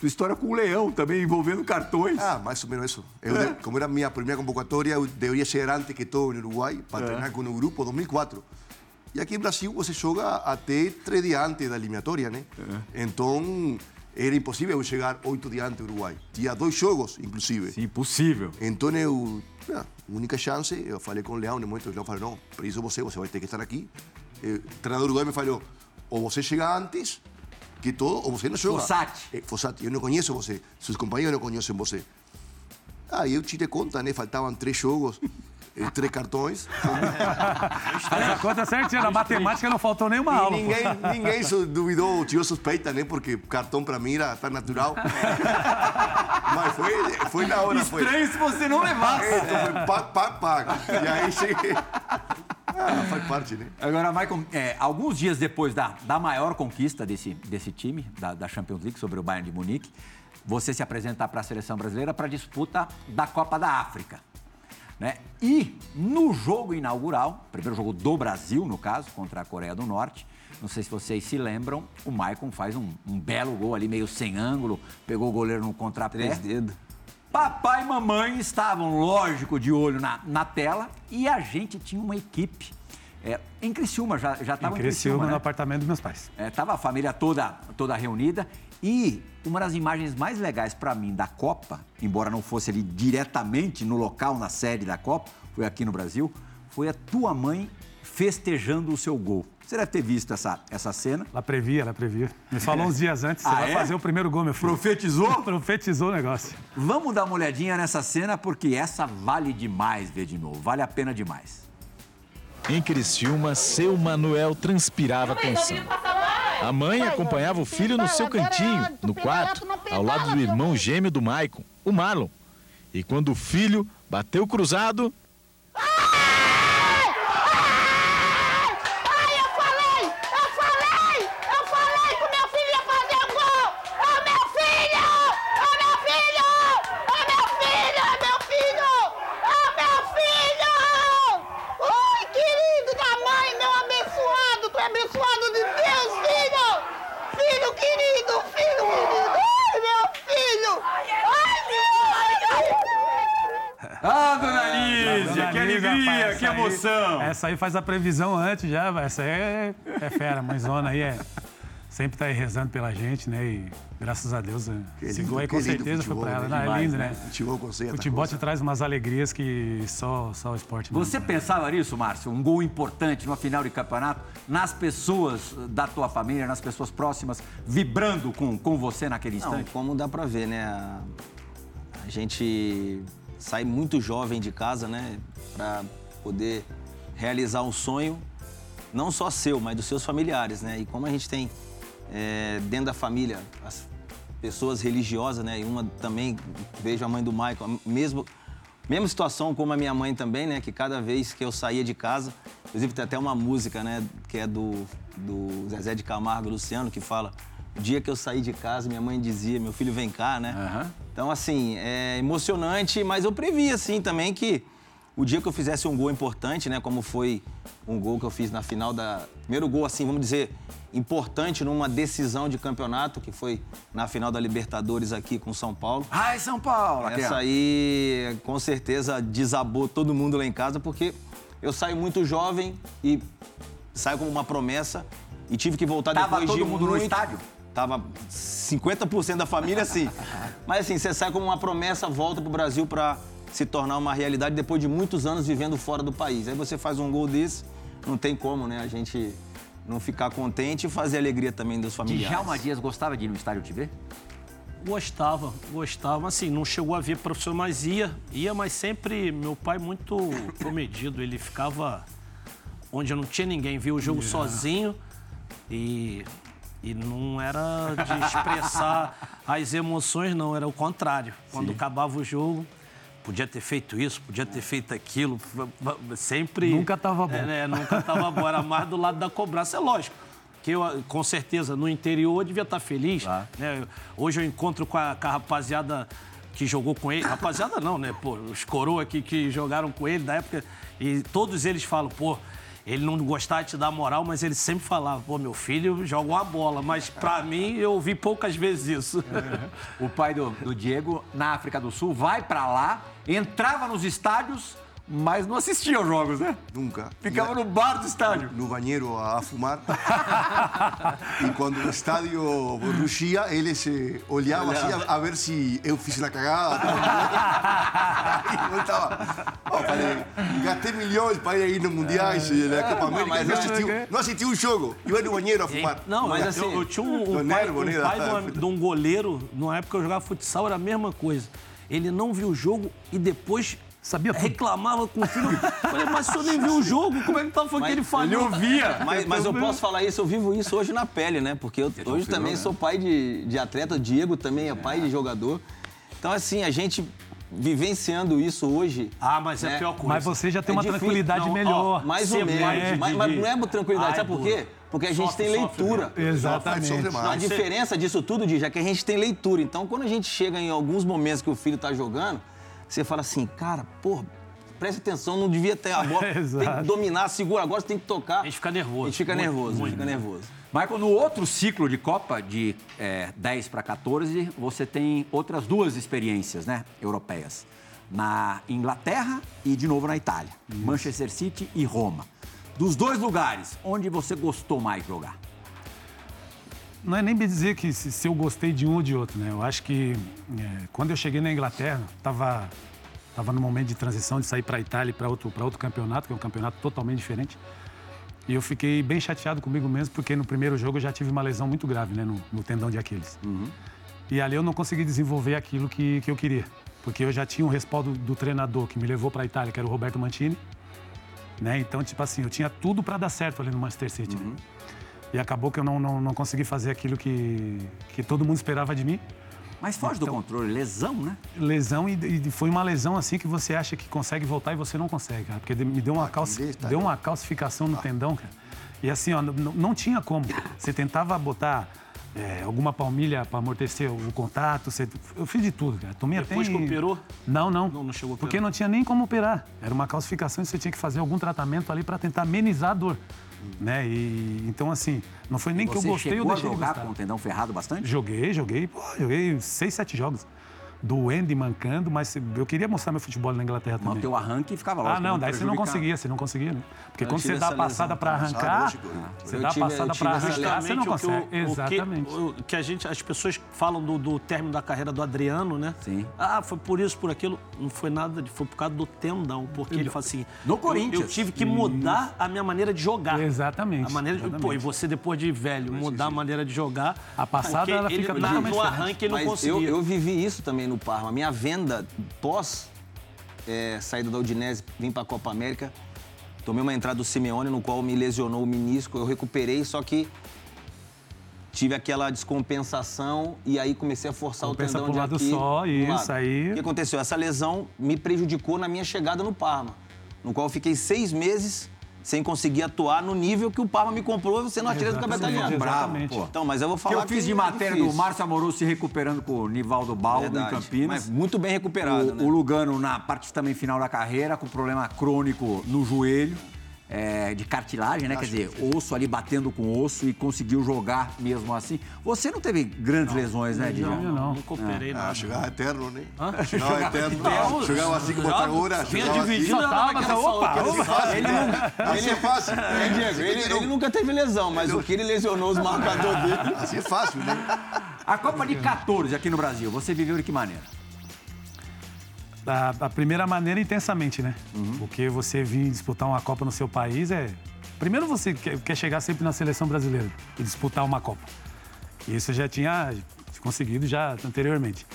Tua história com o Leão, também envolvendo cartões. Ah, mais ou menos isso. Eu, de- como era minha primeira convocatória, eu deveria chegar antes que todo em Uruguai para treinar com o grupo 2004. E aqui em Brasil você joga até três dias antes da eliminatória, né? Então era impossível eu chegar oito dias antes do Uruguai. Tinha dois jogos, inclusive. Sim, impossível. Então eu, ah, única chance, eu falei com o Leão, no momento o Leão falou, não, por isso você, você vai ter que estar aqui. Eh, o treinador uruguai me falou, ou você chega antes que todo, ou você não joga. Fossati. Eh, Fossati, eu não conheço você, seus companheiros não conhecem você. Aí eu te dei conta, né, faltavam três jogos. Três cartões. A conta certinha. Na matemática não faltou nenhuma E aula. pô. ninguém, ninguém duvidou, tirou suspeita, né? Porque cartão para mim era tão natural. Mas foi, foi na hora, foi. Estranho se você não levasse. Então foi pago, pago, pago. E aí cheguei. Ah, faz parte, né? Agora, Michael, é, alguns dias depois da, da maior conquista desse, desse time, da, da Champions League sobre o Bayern de Munique, você se apresentar para a seleção brasileira para a disputa da Copa da África. Né? E no jogo inaugural, primeiro jogo do Brasil, no caso, contra a Coreia do Norte, não sei se vocês se lembram, o Maicon faz um, um belo gol ali, meio sem ângulo, pegou o goleiro no contrapé. Três dedos. Papai e mamãe estavam, lógico, de olho na, na tela e a gente tinha uma equipe. É, em Criciúma, já já estava em Criciúma, no né? apartamento dos meus pais. É, tava a família toda, toda reunida e uma das imagens mais legais para mim da Copa, embora não fosse ali diretamente no local, na sede da Copa, foi aqui no Brasil, foi a tua mãe festejando o seu gol. Você deve ter visto essa, essa cena. Ela previa, ela previa. Me falou uns dias antes, você Ah, vai é? fazer o primeiro gol, meu filho. Profetizou? Profetizou o negócio. Vamos dar uma olhadinha nessa cena, porque essa vale demais ver de novo. Vale a pena demais. Em Criciúma, seu Manuel transpirava atenção. A mãe acompanhava o filho no seu cantinho, no quarto, ao lado do irmão gêmeo do Maicon, o Marlon. E quando o filho bateu cruzado, Ai, eu falei! Eu falei! Eu falei que o meu filho ia fazer o gol! É o meu filho! É o meu filho! É o meu filho! É o meu filho! É o meu filho! Ui, querido da mãe, meu abençoado! Tu é abençoado de Deus, filho! Filho querido! Filho querido! Ai, meu filho! Ai, meu... Ah, dona Lígia, Dona que Lígia, alegria, rapaz, que essa aí- emoção. Essa aí faz a previsão antes já, vai. essa aí é, é fera. Mãezona aí é, sempre tá aí rezando pela gente, né? E graças a Deus, né, Que esse gol aí com certeza foi futebol, pra ela. né? Não, é Demais, lindo, né? né? Futebol com certa Futebol te traz umas alegrias que só, só o esporte mesmo, Você né? pensava nisso, Márcio? Um gol importante numa final de campeonato, nas pessoas da tua família, nas pessoas próximas, vibrando com, com você naquele Não, instante? como dá pra ver, né? A, a gente sai muito jovem de casa, né? Pra poder realizar um sonho, não só seu, mas dos seus familiares, né? E como a gente tem é, dentro da família as pessoas religiosas, né? E uma também, vejo a mãe do Michael, mesmo, mesma situação como a minha mãe também, né? Que cada vez que eu saía de casa, inclusive tem até uma música, né? Que é do, do Zezé de Camargo, Luciano, que fala o dia que eu saí de casa, minha mãe dizia, meu filho vem cá, né? Aham. Então, assim, é emocionante, mas eu previ, assim, também que o dia que eu fizesse um gol importante, né? Como foi um gol que eu fiz na final da... Primeiro gol, assim, vamos dizer, importante numa decisão de campeonato, que foi na final da Libertadores aqui com São Paulo. Ai, São Paulo! Essa aí, com certeza, desabou todo mundo lá em casa, porque eu saio muito jovem e saio como uma promessa e tive que voltar Tava depois todo de mundo no muito- estádio? Tava 50% da família, sim. Mas assim, você sai como uma promessa, volta pro Brasil para se tornar uma realidade depois de muitos anos vivendo fora do país. Aí você faz um gol desse, não tem como, né? A gente não ficar contente e fazer alegria também dos familiares. Djalma Dias gostava de ir no estádio te ver? Gostava, gostava. Assim, não chegou a ver profissional, mas ia. Ia, mas sempre meu pai muito comedido. Ele ficava onde não tinha ninguém, via o jogo sozinho e, e não era de expressar as emoções, não. Era o contrário. Quando acabava o jogo, podia ter feito isso, podia ter feito aquilo. Sempre... Nunca tava bom. É, né, nunca tava bom. Era mais do lado da cobrança. É lógico que eu, com certeza, no interior eu devia estar feliz. né? Hoje eu encontro com a, com a rapaziada que jogou com ele. Rapaziada não, né? Pô, os coroa aqui que jogaram com ele da época. E todos eles falam, pô, ele não gostava de te dar moral, mas ele sempre falava, pô, meu filho joga uma bola. Mas pra mim, eu ouvi poucas vezes isso. O pai do, do Diego, na África do Sul, vai pra lá, entrava nos estádios, mas não assistia aos jogos, né? Nunca. Ficava no bar do estádio. no banheiro a fumar. e quando o estádio rugia, ele se olhava assim a, a ver se eu fiz uma cagada. e eu estava. Oh, falei, gastei milhões para ir no Mundiais, na Copa América, mas não é- assisti, não assisti um jogo. Eu ia no banheiro a fumar. Não, Mas assim, eu, eu tinha um, um pai, nervo, um né, pai da- de, uma- de um goleiro, numa época que eu jogava futsal, era a mesma coisa. Ele não viu o jogo e depois Sabia tudo. reclamava com o filho. Falei, mas o senhor nem viu o jogo? Como é que tá? Foi que ele falhou? Mas, mas eu posso falar isso, eu vivo isso hoje na pele, né? Porque eu hoje também sou pai de, de atleta, o Diego também é pai de jogador. Então, assim, a gente vivenciando isso hoje. Ah, mas é a né? pior coisa. Mas você já tem É uma difícil. tranquilidade Não, ó, melhor. Mais Ser ou menos. mas, mas não é tranquilidade, Ah, é sabe por quê? Porque a gente Sofre, tem sofre, leitura. Exatamente. Sofre a mais. diferença disso tudo, Di, é que a gente tem leitura. Então, quando a gente chega em alguns momentos que o filho tá jogando, você fala assim, cara, pô, presta atenção, não devia ter a bola. tem que dominar, segura, agora você tem que tocar. A gente fica nervoso. A gente fica Muito, nervoso, a gente muito. fica nervoso. Michael, no outro ciclo de Copa, de é, 10 para 14, você tem outras duas experiências né, europeias. Na Inglaterra e, de novo, na Itália. Manchester City e Roma. Dos dois lugares, onde você gostou mais de jogar? Não é nem dizer que se, se eu gostei de um ou de outro, né? Eu acho que é, quando eu cheguei na Inglaterra, estava tava no momento de transição de sair para a Itália e para outro, pra outro campeonato, que é um campeonato totalmente diferente. E eu fiquei bem chateado comigo mesmo, porque no primeiro jogo eu já tive uma lesão muito grave, né? No, no tendão de Aquiles. E ali eu não consegui desenvolver aquilo que, que eu queria. Porque eu já tinha um respaldo do treinador que me levou para a Itália, que era o Roberto Mantini. Né? Então, tipo assim, eu tinha tudo para dar certo ali no Manchester City. né? E acabou que eu não, não, não consegui fazer aquilo que, que todo mundo esperava de mim. Mas foge do controle, lesão, né? Lesão, e, e foi uma lesão assim que você acha que consegue voltar e você não consegue, cara. Porque me deu uma, calci... Aquiles, tá deu uma calcificação no tendão, cara. E assim, ó, n- n- não tinha como. Você tentava botar é, alguma palmilha para amortecer o contato. você- Eu fiz de tudo, cara. Tomei Depois até... que operou? Não, não. Não, não chegou a Porque não tinha nem como operar. Era uma calcificação e você tinha que fazer algum tratamento ali para tentar amenizar a dor. Né? E, então, assim, não foi nem que eu gostei ou deixei de jogar gostar. com o tendão ferrado bastante? Joguei, joguei, pô, joguei seis, sete jogos. Doendo e mancando, mas eu queria mostrar meu futebol na Inglaterra também. Manter o arranque ficava lá. Ah, não, daí você não conseguia, você não conseguia, né? Porque Eu quando você dá a passada para também, arrancar, lógico. você Eu dá a eu passada para arrancar, você não o que, consegue. o- o que- Exatamente. o que a gente, as pessoas falam do, do término da carreira do Adriano, né? Sim. Ah, foi por isso, por aquilo. Não foi nada, de- foi por causa do tendão. Porque ele fala assim. No eu- Corinthians. Eu, tive que mudar a minha maneira de jogar. Exatamente, A maneira de, pô, exatamente. e você, depois de velho, mudar a maneira de jogar. A passada, ela ele, fica na- totalmente No arranque ele não conseguia. eu, eu vivi isso também no Parma. Minha venda pós é, saída da Udinese, vim para a Copa América, tomei uma entrada do Simeone, no qual me lesionou o menisco. Eu recuperei, só que tive aquela descompensação e aí comecei a forçar Compensa o tendão pro de lado Aquiles só, pro isso lado. aí. O que aconteceu? Essa lesão me prejudicou na minha chegada no Parma, no qual eu fiquei seis meses sem conseguir atuar no nível que o Parma me comprou sendo artilheiro do campeonato Exatamente, italiano. exatamente. pô. Então, mas eu vou Que falar eu fiz que de é matéria do difícil. Márcio Amoroso se recuperando com o Nivaldo Baldo Verdade. em Campinas. Mas muito bem recuperado, o, né? o Lugano na parte também final da carreira, com problema crônico no joelho, é, de cartilagem, né? Quer dizer, osso ali batendo com osso e conseguiu jogar mesmo assim. Você não teve grandes lesões, né, Djalma? Eu não. Nunca operei Ah, nada. jogava eterno, né? Jogava eterno. Jogava assim Já tá agora. vinha assim. dividindo na tava, mas opa, opa. Ele não, Assim é fácil. É, Diego, ele, ele nunca teve lesão, mas o que ele lesionou os marcadores dele. Assim é fácil, né? A Copa de 14 aqui no Brasil, você viveu de que maneira? Da, da primeira maneira, intensamente, né? Uhum. Porque você vir disputar uma Copa no seu país é. Primeiro você quer, quer chegar sempre na seleção brasileira e disputar uma Copa. E isso eu já tinha conseguido já anteriormente.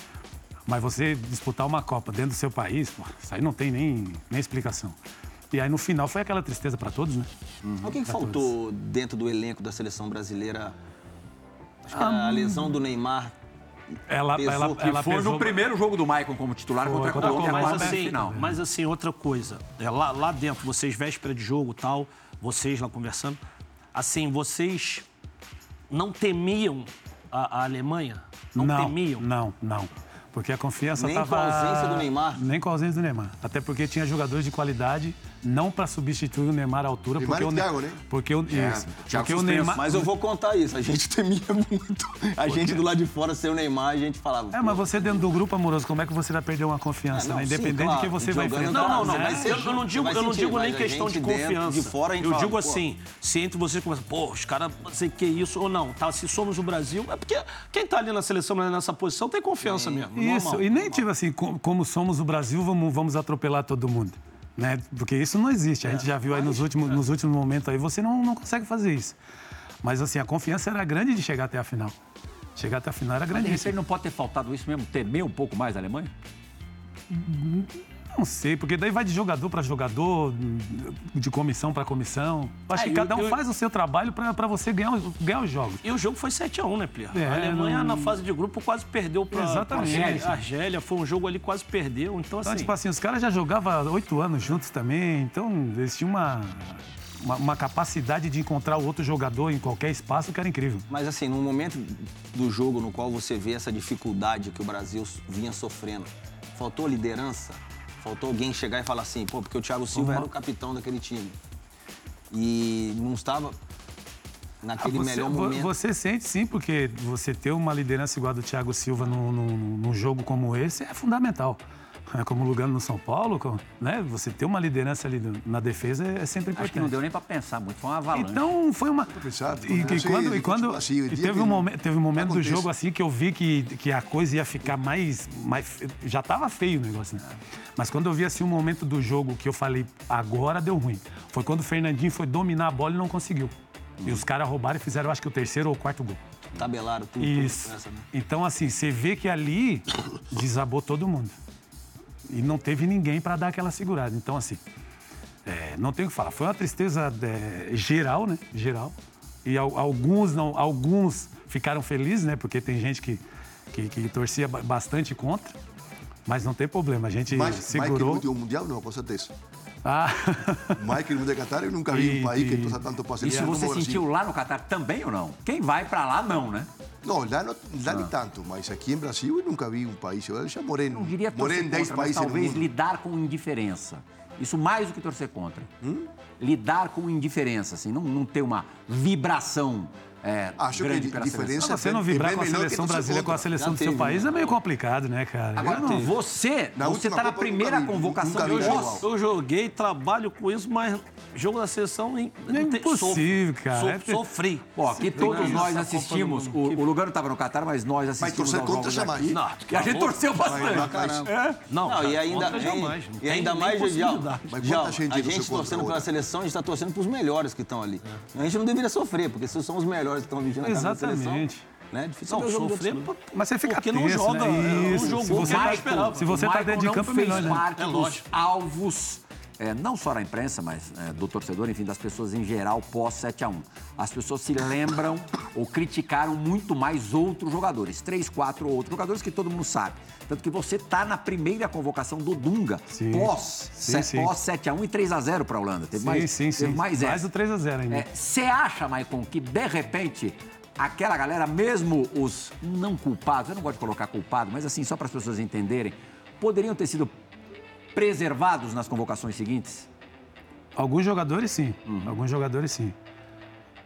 Mas você disputar uma Copa dentro do seu país, pô, isso aí não tem nem, nem explicação. E aí no final foi aquela tristeza para todos, né? O que, que faltou dentro do elenco da seleção brasileira? Acho que a lesão do Neymar. Ela, Pesou ela, ela Foi pesou- no primeiro jogo do Maicon como titular Foi, contra a Colômbia, Mas de assim, final. mas assim, outra coisa. É, lá, lá dentro, vocês véspera de jogo tal, vocês lá conversando, assim, vocês não temiam a, a Alemanha? Não, não, temiam? Não, não. Porque a confiança Nem com estava... a ausência do Neymar? Nem com a ausência do Neymar. Até porque tinha jogadores de qualidade, não para substituir o Neymar à altura. Neymar porque e o Ne- Thiago, né? Porque o, isso, Thiago porque o. Neymar... Mas eu vou contar isso. A gente temia muito. A gente do lado de fora ser o Neymar, a gente falava. É, mas você dentro do grupo amoroso, como é que você vai perder uma confiança, É, não, né? sim, Independente claro. de quem você vai enfrentar. Não, não, não. né? Mas eu, eu não digo, eu não digo nem questão de confiança. de fora, a gente eu fala, digo pô. assim, se entre vocês começam, pô, os caras, não sei o que é isso, ou não, tá? Se somos o Brasil, é porque quem tá ali na seleção, nessa posição, tem confiança mesmo. Isso, normal. e nem tipo assim, co- como somos o Brasil, vamos, vamos atropelar todo mundo. Né? Porque isso não existe. A gente já viu aí nos últimos, nos últimos momentos aí, você não, não consegue fazer isso. Mas assim, a confiança era grande de chegar até a final. Chegar até a final era Mas de grande. repente não pode ter faltado isso mesmo, temer um pouco mais a Alemanha? Não sei, porque daí vai de jogador para jogador, de comissão para comissão. Acho É, que cada um e o- faz o seu trabalho para você ganhar, os- ganhar os jogos. E o jogo foi 7x1, né, Plea? É, a Alemanha, não- na fase de grupo, quase perdeu pra, Exatamente. pra Argélia. A Argélia. Foi um jogo ali, quase perdeu. Então, Então, assim... tipo assim, os caras já jogavam oito anos juntos também, então eles tinham uma, uma, uma capacidade de encontrar o outro jogador em qualquer espaço que era incrível. Mas assim, no momento do jogo no qual você vê essa dificuldade que o Brasil vinha sofrendo, faltou liderança? Faltou alguém chegar e falar assim, pô, porque o Thiago Silva era o capitão daquele time. E não estava naquele Ah, você, melhor momento. você sente sim, porque você ter uma liderança igual a do Thiago Silva num, num- num jogo como esse é fundamental. É Como Lugano no São Paulo, com- né? Você ter uma liderança ali na defesa é, é sempre importante. Acho que não deu nem pra pensar muito, foi uma avalanche. Então foi uma. pensar, E, porque e quando, e quando assim, e teve um momento, teve um momento do jogo assim que eu vi que, que a coisa ia ficar mais, mais. Já tava feio o negócio, né? Mas quando eu vi assim um momento do jogo que eu falei, agora deu ruim. Foi quando o Fernandinho foi dominar a bola e não conseguiu. E os caras roubaram e fizeram, acho que o terceiro ou o quarto gol. Tabelaram tudo. Isso. tudo essa, né? Então, assim, você vê que ali desabou todo mundo. E não teve ninguém para dar aquela segurada. Então, assim, é, não tenho o que falar. Foi uma tristeza é, geral, né? Geral. E al- alguns não, alguns ficaram felizes, né? Porque tem gente que, que, que torcia ba- bastante contra. Mas não tem problema, a gente que no segurou. último mundial, não, com certeza. Ah, que no Qatar, eu nunca vi E- um país que e- torça tanto para a Isso seleção você como o Brasil. sentiu lá no Catar também ou não? Quem vai pra lá, não, né? Não, lá, não, lá nem tanto, mas aqui em Brasil eu nunca vi um país. Eu já morei, Não diria morei em 10 contra, mas países no talvez lidar com indiferença. Isso mais do que torcer contra. Lidar com indiferença, assim, não, não ter uma vibração é, Acho que grande di- pela diferença- seleção. você não é vibrar com a que seleção brasileira, com a seleção do seu país, né? é meio complicado, né, cara? Agora, Eu não- você, Na você última tá na eu primeira nunca convocação nunca hoje. igual. Eu joguei, trabalho com isso, mas jogo da seleção É impossível, cara. É sofri. Bom, aqui todos nós assistimos. do O, o Lugano estava no Catar, mas nós assistimos torcer aos contra jamais. Não, e a gente torceu bastante. Não, Não, e ainda, jamais. E ainda mais, Jal. Mas a torceu gente torcendo pela seleção, a gente está torcendo para os melhores que estão ali. A gente não deveria sofrer, porque se são os melhores que estão vestindo a camisa da seleção, Exatamente. né? Difícil Não, ver o jogo sofrer outros. Mas você fica Porque não tenso, joga, né? não Isso. jogou, se você, o tá, esperava. se você tá Michael dentro de não campo, fez melhor, né? parte É dos lógico. alvos, é, não só da imprensa, mas é, do torcedor, enfim, das pessoas em geral pós 7x1. As pessoas se lembram ou criticaram muito mais outros jogadores, três, quatro outros jogadores que todo mundo sabe. Tanto que você tá na primeira convocação do Dunga Sim. pós, Sim, se- sim. pós 7x1 e 3x0 para a Holanda. Teve Sim, mais, sim, sim. mais, Mais essa. do 3 a 0 ainda. Você acha, Maicon, que de repente aquela galera, mesmo os não culpados, eu não gosto de colocar culpado, mas assim, só para as pessoas entenderem, poderiam ter sido preservados nas convocações seguintes? Alguns jogadores, sim. Alguns jogadores, sim.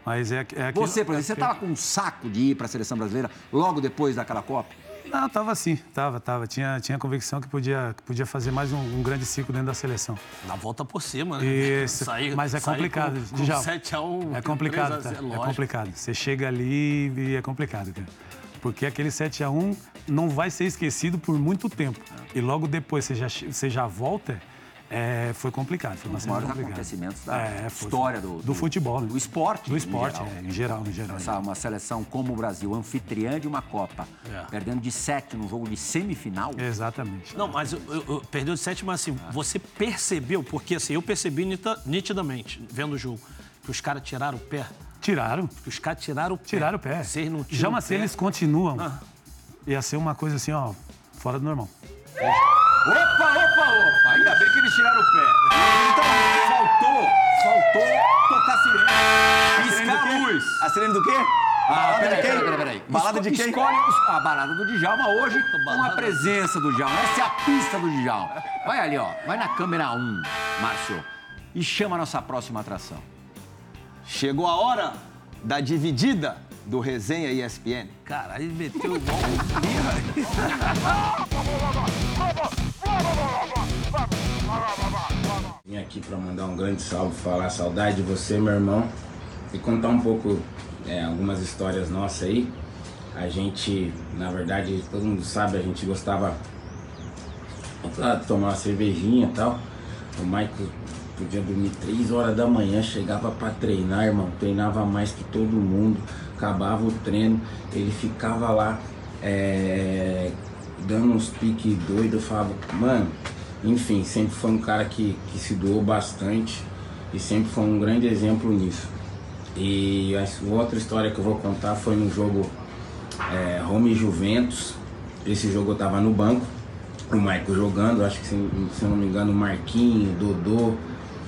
Mas é, é aquilo- Você, por exemplo, você é estava com um saco de ir para a seleção brasileira logo depois daquela Copa? Não, tava sim, tava, tava. Tinha, tinha convicção que podia, que podia fazer mais um, um grande ciclo dentro da seleção. Na volta por cima, né? Isso, Sair- mas é complicado. Com, com Djalma. 7x1. É complicado, tá? 3 a 0, É lógico. complicado. Você chega ali e é complicado, cara. Porque aquele 7x1 não vai ser esquecido por muito tempo. E logo depois você já, você já volta, é, foi complicado. Foi Um dos bastante maiores complicado. acontecimentos da É, foi- história do, do futebol, né? Do esporte. Do em esporte, geral. é, em geral, em geral. Essa, uma seleção como o Brasil, anfitriã de uma Copa, É. perdendo de 7 num jogo de semifinal. Exatamente. Não, mas eu, eu- eu- perdeu de 7, mas assim, você percebeu, porque assim, eu percebi nitidamente, vendo o jogo, que os caras tiraram o pé. Tiraram. Os caras tiraram o pé. Tiraram o pé. Vocês não tiram se pé. eles continuam, Ah. ia ser uma coisa assim, ó, fora do normal. Opa, opa, opa! Ainda bem que eles tiraram o pé. Então, faltou, faltou tocar sirene. Piscar a luz. A sirene do quê? Ah, Balada peraí, de quem? peraí, peraí, peraí. Balada de quem? Escolhe a balada do Djalma hoje com a presença do Djalma. Essa é a pista do Djalma. Vai ali, ó. Vai na câmera 1, Márcio. E chama a nossa próxima atração. Chegou a hora da dividida do Resenha ESPN. Cara, aí meteu igual Vim aqui para mandar um grande salve, falar saudade de você, meu irmão, e contar um pouco, é, algumas histórias nossas aí. A gente, na verdade, todo mundo sabe, a gente gostava de tomar uma cervejinha e tal. O Michael podia dormir 3 horas da manhã, chegava para treinar, irmão, treinava mais que todo mundo, acabava o treino, ele ficava lá é, dando uns piques doidos, eu falava, mano, enfim, sempre foi um cara que, que se doou bastante e sempre foi um grande exemplo nisso. E a outra história que eu vou contar foi no jogo é, Roma e Juventus. Esse jogo eu tava no banco, o Michael jogando, acho que se, se eu não me engano, o Marquinho, Dodô,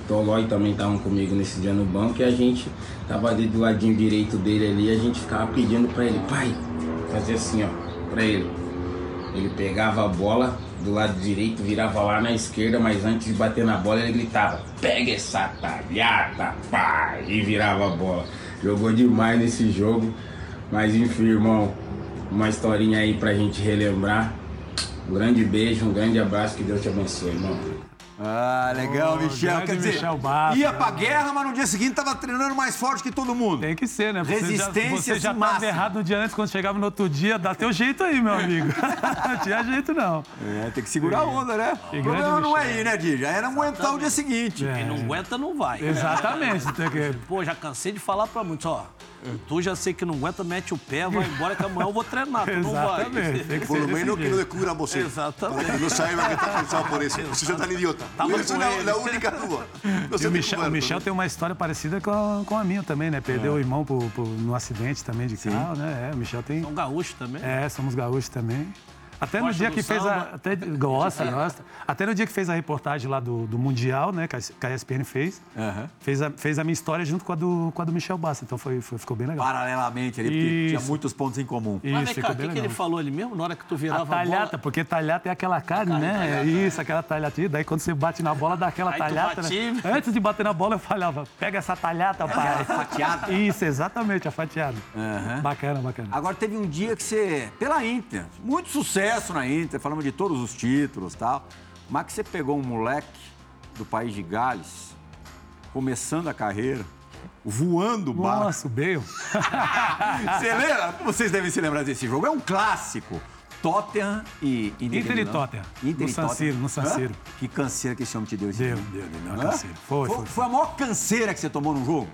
Tolói também estavam comigo nesse dia no banco e a gente tava ali do ladinho direito dele ali, a gente ficava pedindo pra ele, pai, fazer assim, ó, pra ele. Ele pegava a bola do lado direito, virava lá na esquerda, mas antes de bater na bola ele gritava: Pega essa talhada, pai! E virava a bola. Jogou demais nesse jogo, mas enfim, irmão, uma historinha aí pra gente relembrar. Um grande beijo, um grande abraço, que Deus te abençoe, irmão. Ah, legal, Oh, Michel. Quer dizer, Michel Bastos, ia pra né? guerra, mas no dia seguinte tava treinando mais forte que todo mundo. Tem que ser, né? Você Resistência já, você já tava errado no dia antes, quando chegava no outro dia, dá teu jeito aí, meu amigo. Não tinha jeito, não. É, tem que segurar a onda, né? E O problema não é ir, né, Di? Já era aguentar o dia seguinte. Quem não aguenta, não vai. Exatamente. Tem que... Pô, já cansei de falar pra muitos, ó. Tu já sei que não aguenta, mete o pé, vai embora que amanhã eu vou treinar. Tu não vai. Exatamente. Tem que Por lo menos que lo descubran você. Exatamente. Para que no saiba que está pensado por eso. Você já está idiota. Esa es la, la única. No E o Michel, o. Michel tem uma história parecida com a, com a minha também, né? Perdeu o irmão por, por, no acidente também de carro, né? É, o Michel tem. São gaúchos também. É, somos gaúchos também. Até no dia que fez a. Até, gosta, gosta. Até no dia que fez a reportagem lá do, do Mundial, né? Que a, que a ESPN fez. Aham. Fez, a, fez a minha história junto com a do, com a do Michel Bassa. Então foi, foi- ficou bem legal. Paralelamente ali, porque tinha Isso. muitos pontos em comum. Mas Isso, cá, ficou o que, que ele falou ali mesmo? Na hora que tu virava A talhata, bola... porque talhata é aquela carne, né? Isso, aquela talhatinha. Daí quando você bate na bola, dá aquela Aí talhata. né? Antes de bater na bola, eu falava, pega essa talhata, pai. fatiada. Isso, exatamente, a fatiada. Aham. Bacana, bacana. Agora teve um dia que você, pela Inter, muito sucesso na Inter, falamos de todos os títulos e tal, mas que você pegou um moleque do país de Gales, começando a carreira, voando o barco. Nossa, o Bale. Você lembra? Vocês devem se lembrar desse jogo. É um clássico. Tottenham e Inter, Inter e. Tottenham. Inter No e San. Siro, no San? Siro. Que canseira que esse homem te deu esse Deu, jogo. deu, deu uma Hã? canseira. Foi, foi, foi. foi a maior canseira que você tomou num jogo?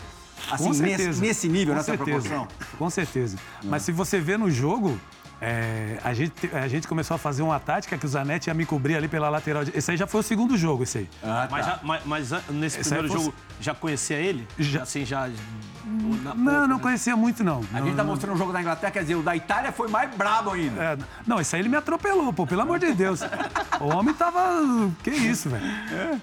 Assim, nesse, nesse nível, Com nessa certeza. proporção? Com certeza. Mas se você vê no jogo, é, a, gente, a gente começou a fazer uma tática que o Zanetti ia me cobrir ali pela lateral. de- Esse aí já foi o segundo jogo, esse aí. Ah, Mas, tá. já- mas- mas nesse Esse primeiro fosse- jogo, já conhecia ele? Já. Assim, já... Não, não conhecia muito, não. A Não, gente tá não. mostrando o jogo da Inglaterra, quer dizer, o da Itália foi mais brabo ainda. É, não, isso aí ele me atropelou, pô, pelo amor de Deus. O homem tava. Que isso, velho.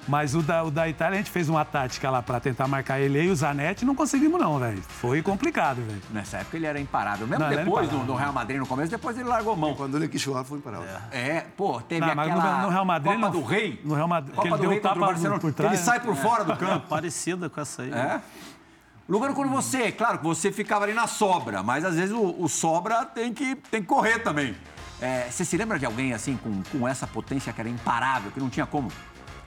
Mas o da, o da Itália, a gente fez uma tática lá pra tentar marcar ele e o Zanetti, não conseguimos, não, velho. Foi complicado, velho. Nessa época ele era imparável. Mesmo Não, depois do, do Real Madrid no começo, depois ele largou mão. Cuando él quiso jugar fue imparable. É, pô, teve Não, mas aquela no- no Real Madrid Copa não- do Rei. no Real Madrid- Copa que ele do deu Rei contra o tapa Barcelona. por trás, ele né? sai por fora do campo. Parecida com essa aí. É. Lugano, quando você, claro que você ficava ali na sobra, mas às vezes o, o sobra tem que, tem que correr também. É, você se lembra de alguém assim com, com essa potência que era imparável, que não tinha como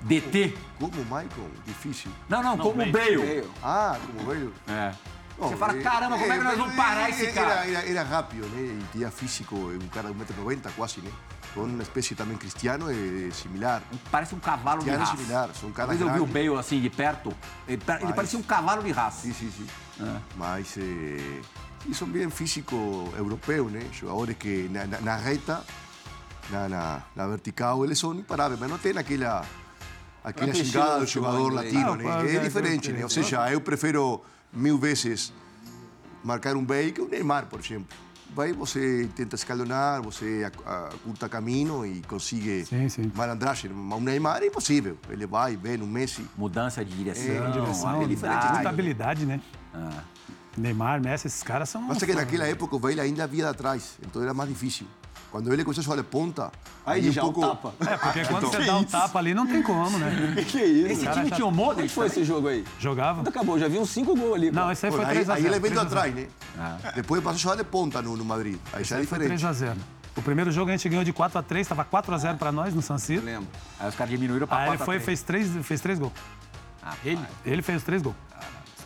deter? Como Michael, difícil. Não, não, como o Bale. Ah, como Bale. É. Você fala, eh, caramba, como é que nós vamos parar esse era, cara? Era, era rápido, né? E tinha físico, um cara de 1,90m quase, né? Com uma espécie também cristiano e similar. Parece um cavalo de Que era raça. similar, são Uma caras vez eu vi o. Bale assim de perto, ele, ele Mas- parecia um cavalo de raça. Sim, sim, sim. Mas eh, e são bem físico europeu, né? Jogadores que na, na, na reta, na, na, na vertical, eles são imparáveis, mas não tem aquela, aquela chegada do jogador latino, Ah, né? É é, diferente, né? Ou seja, eu prefiro mil vezes marcar um Bale que um Neymar, por exemplo. Vai, você tenta escalonar, você curta caminho e consegue Sim, sim. malandragem. Mas o Neymar é impossível. Ele vai, vem no Messi. Mudança de direção. É, Direção, é diferente. habilidade, né? Neymar, Messi, esses caras são. Pasa que naquela época o Bale ainda havia de atrás, então era mais difícil. Quando ele começou a jogar de ponta, Aí um já o pouco- tapa. É, porque quando Então, você que dá um isso? tapa ali, não tem como, né? Que isso? Esse time já- tinha um Como Modric foi esse jogo aí? Jogava. Quando acabou, já vi uns cinco gols ali. Não, esse aí foi aí, 3x0. aí ele veio atrás, né? Depois passou a jogar de ponta no, no Madrid. Aí já é Foi diferente. 3x0. O primeiro jogo a gente ganhou de 4x3, estava 4x0 pra nós no San Siro. Lembro. Aí os caras diminuíram pra Aí ele 4 foi e 3. fez três, fez três gols. Ele? Ele fez os três gols.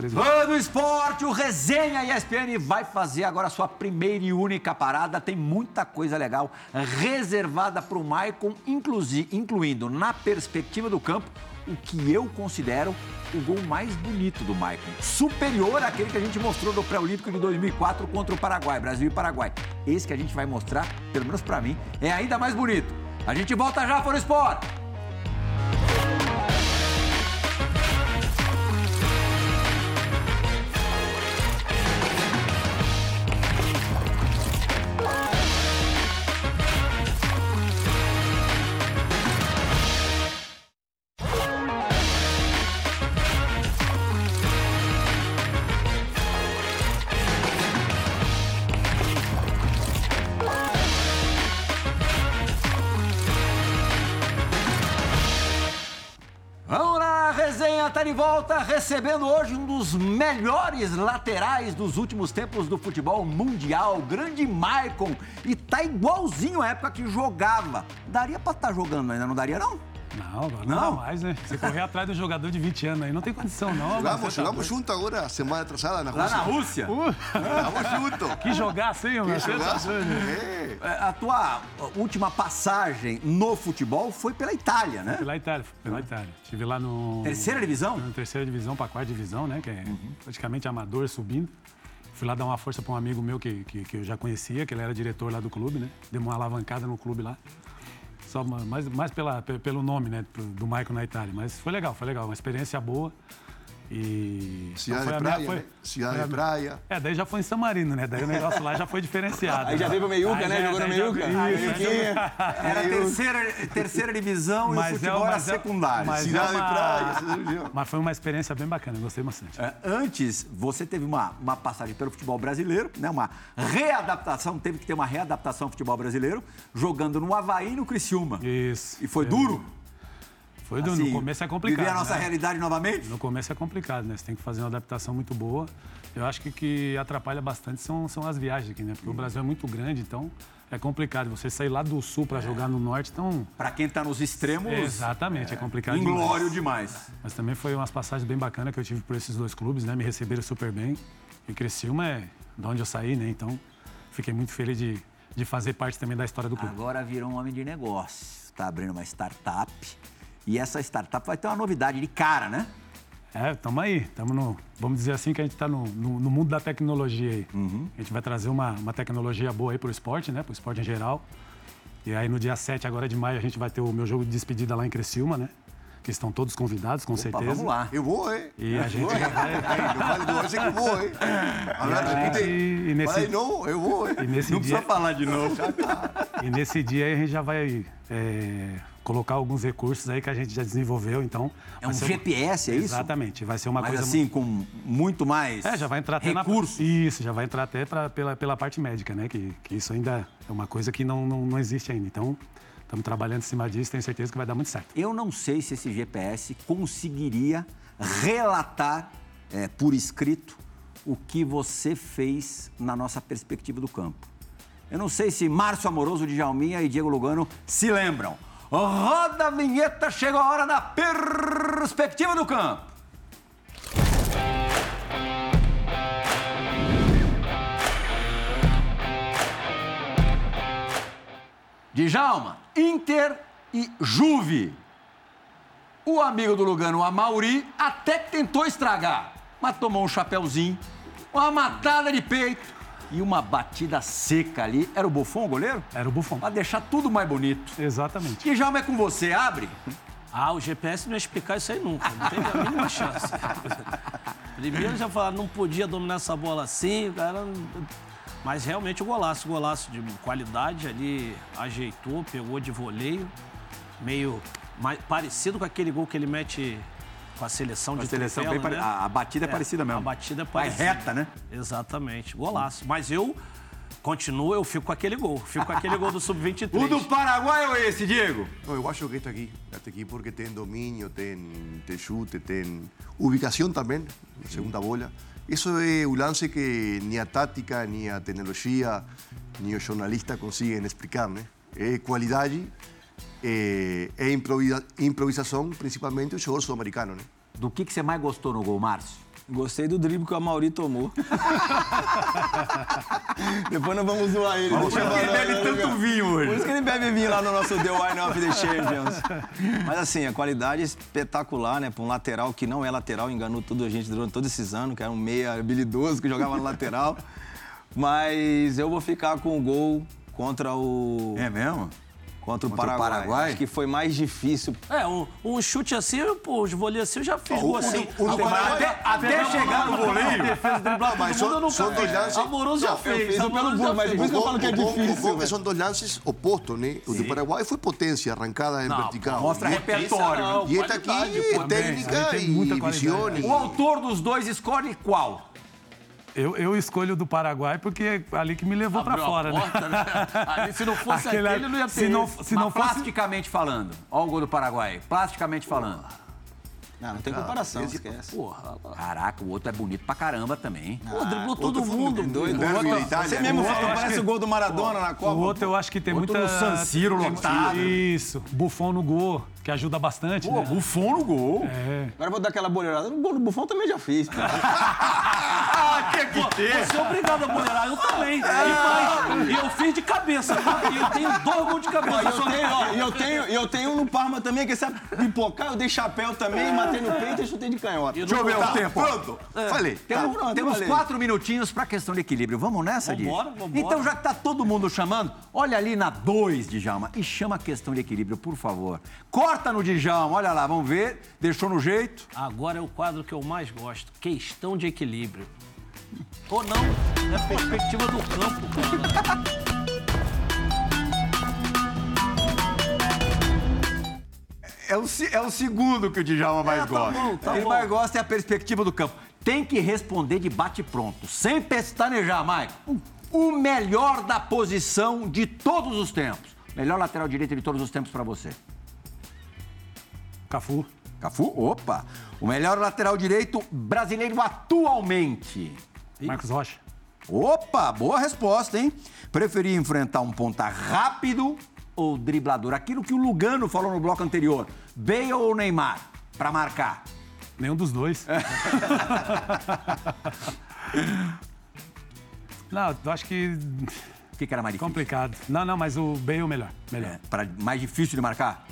Fã do esporte, o Resenha ESPN vai fazer agora a sua primeira e única parada. Tem muita coisa legal reservada para o Maicon, incluindo na perspectiva do campo o que eu considero o gol mais bonito do Maicon. Superior àquele que a gente mostrou no Pré-Olímpico de 2004 contra o Paraguai, Brasil e Paraguai. Esse que a gente vai mostrar, pelo menos para mim, é ainda mais bonito. A gente volta já para o esporte. Recebendo hoje um dos melhores laterais dos últimos tempos do futebol mundial, grande Maicon. E tá igualzinho à época que jogava. Daria pra estar jogando ainda, não daria não? Não, agora Não? não, dá mais, né? Você correr atrás do jogador de 20 anos aí não tem condição, não. Jogamos, tá jogamos doido. junto agora, semana atrasada na Lá Rússia. na Rússia? Uh, Jogamos junto. que jogaço, hein, meu? Que tá jogaço. doido. É. É, A tua última passagem no futebol foi pela Itália, né? Pela Itália, pela Itália. Estive lá no... Terceira divisão? Na terceira divisão para quarta divisão, né? Que é praticamente amador subindo. Fui lá dar uma força para um amigo meu que, que, que eu já conhecia, que ele era diretor lá do clube, né? Dei uma alavancada no clube lá. Só ma- mais, mais pela, pe- pelo nome, né? Do Michael na Itália. Mas foi legal, foi legal. Uma experiência boa. E. Cidade foi de a minha- praia, foi- né? Cidade foi praia. É, daí já foi em San Marino, né? Daí o negócio lá já foi diferenciado. Aí já veio pro Meiuca, Aí né? já- Jogou no Meiuca. Era a terceira, terceira divisão e o Mas é futebol uma- era mas é- secundário. mas é uma- praia. Mas foi uma experiência bem bacana, gostei bastante. É, Antes, você teve uma, uma passagem pelo futebol brasileiro, né? uma readaptação, teve que ter uma readaptação ao futebol brasileiro, jogando no Havaí e no Criciúma. Isso. E foi Eu- duro? Foi. Assim, no começo é complicado. Viver a nossa né? realidade novamente? No começo é complicado, né? Você tem que fazer uma adaptação muito boa. Eu acho que que atrapalha bastante são, são as viagens aqui, né? Porque o Brasil é muito grande, então é complicado. Você sair lá do sul para jogar no norte, então. Para quem tá nos extremos, Exatamente, é, complicado inglório demais. demais. Mas também foi umas passagens bem bacanas que eu tive por esses dois clubes, né? Me receberam super bem. E Criciúma é de onde eu saí, né? Então, fiquei muito feliz de, de fazer parte também da história do clube. Agora virou um homem de negócios. Está abrindo uma startup. E essa startup vai ter uma novidade de cara, né? É, estamos aí. Tamo no, vamos dizer assim que a gente está no, no- no mundo da tecnologia aí. A gente vai trazer uma, uma tecnologia boa aí para o esporte, né? Para o esporte em geral. E aí no dia 7 agora de maio a gente vai ter o meu jogo de despedida lá em Criciúma, né? Que estão todos convidados, com Opa, certeza. vamos lá. Eu vou, hein? E a gente já vai... Vale que eu vou, hein? Agora, E a gente- e nesse- Falei, não, eu vou, hein? E nesse Não dia, precisa falar de novo. e nesse dia aí a gente já vai é, colocar alguns recursos aí que a gente já desenvolveu, então... É um ser uma- GPS, é isso? Exatamente. Vai ser uma Mas coisa... assim, com muito mais É, já vai entrar até recursos. na... Isso, já vai entrar até pra, pela, pela parte médica, né? Que, que isso ainda é uma coisa que não, não, não existe ainda. Então, estamos trabalhando em cima disso, tenho certeza que vai dar muito certo. Eu não sei se esse GPS conseguiria relatar é, por escrito o que você fez na nossa perspectiva do campo. Eu não sei se Márcio Amoroso, Djalminha e Diego Lugano se lembram. Roda a vinheta, chegou a hora da perspectiva do campo. Djalma, Inter e Juve. O amigo do Lugano, o Amauri, até que tentou estragar, mas tomou um chapéuzinho, uma matada de peito e uma batida seca ali. Era o Buffon o goleiro? Era o Buffon. Pra deixar tudo mais bonito. Exatamente. Djalma é com você, abre. Ah, o GPS não ia explicar isso aí nunca. Não teve a mínima chance. Primeiro já falaram, não podia dominar essa bola assim, o cara. Mas realmente o golaço, golaço de qualidade ali, ajeitou, pegou de voleio, meio mais, parecido com aquele gol que ele mete com a seleção A de seleção bem pare- né? a, a batida é, É, parecida mesmo. A batida é Mais parecida. reta, né? Exatamente, golaço. Mas eu continuo, eu fico com aquele gol. Fico com aquele gol do Sub-23. O do Paraguai ou esse, Diego? No, eu acho que este aqui, este aqui porque tem domínio, tem, tem chute, tem ubicação também, na segunda bola. Isso é o lance que nem a tática, nem a tecnologia, nem o jornalista conseguem explicar, né? É qualidade, é, é improvisa, improvisação, principalmente o jogador sul-americano, né? Do que, que você mais gostou no gol, Márcio? Gostei do drible que o Amauri tomou. Depois nós vamos zoar ele. Por eu que ele bebe tanto vinho Por hoje? isso que ele bebe vinho lá no nosso The Wine of the Champions. Mas assim, a qualidade é espetacular, né? Para um lateral que não é lateral, enganou tudo a gente durante todos esses anos, que era um meia habilidoso que jogava no lateral. Mas eu vou ficar com o gol contra o. É mesmo? Contra o Contra o Paraguai. Paraguai? Acho que foi mais difícil. É, um, um chute assim, pô, os voleios assim, eu já fiz gol assim. o Agora, Paraguai- Até, até chegar no voleio. Não, mas todo mundo são, são dois lances. Amoroso já fez. fiz o Amoroso pelo já burro, mas fez. por isso que eu falo que é O o difícil. são dois lances opostos, né? O do Paraguai foi potência, arrancada em Não, vertical. Mostra E- repertório. não? E este aqui qualidade, é técnica e muita qualidade. visão. e- O autor dos dois escolhe qual? Eu, eu escolho o do Paraguai porque é ali que me levou para fora, né? porta, né? Ali, se não fosse Aquele- aquele, não ia ter. se não, esse. se não fosse plasticamente falando. Olha o gol do Paraguai. Plasticamente falando. Não, não tem comparação, esquece. Porra, caraca, o outro é bonito pra caramba também. Pô, driblou todo mundo. doido. O outro- Você mesmo né? falou, parece que- o gol do Maradona na Copa. O outro eu acho que tem Outro muita... no San Siro lotado. Isso. Buffon no gol, que ajuda bastante, Pô, né? Buffon no gol. É. Agora eu vou dar aquela boleirada. O gol do Buffon também já fiz. pô. Tinha que ter. Você é obrigado a mulherar, eu também. E mais, eu fiz de cabeça. E eu tenho dois gols de cabeça. E eu tenho, ó, e eu tenho, e eu tenho um no Parma também, que sabe pipocar, eu dei chapéu também, matei no peito e chutei de canhota. Deixa eu ver o Tá, tempo. pronto. Falei. Temos, Tá, pronto, temos falei. quatro minutinhos para questão de equilíbrio. Vamos nessa, Di? Vambora, vambora. Então, já que tá todo mundo chamando, olha ali na 2, Djalma, e chama a questão de equilíbrio, por favor. Corta no Djalma, olha lá, vamos ver. Deixou no jeito. Agora é o quadro que eu mais gosto. Questão de equilíbrio. Ou não, é perspectiva do campo, cara. É o, é o segundo que o Djalma mais tá gosta. bom, tá o que ele bom. mais gosta é a perspectiva do campo. Tem que responder de bate-pronto, sem pestanejar, Maicon. O melhor da posição de todos os tempos. Melhor lateral direito de todos os tempos para você. Cafu. Cafu? Opa! O melhor lateral direito brasileiro atualmente. Marcos Rocha. Opa, boa resposta, hein? Preferia enfrentar um ponta rápido ou driblador? Aquilo que o Lugano falou no bloco anterior. Bale ou Neymar? Pra marcar. Nenhum dos dois. não, eu acho que O que, que era mais difícil? complicado. Não, não, mas o Bale melhor. Melhor. É, pra- mais difícil de marcar?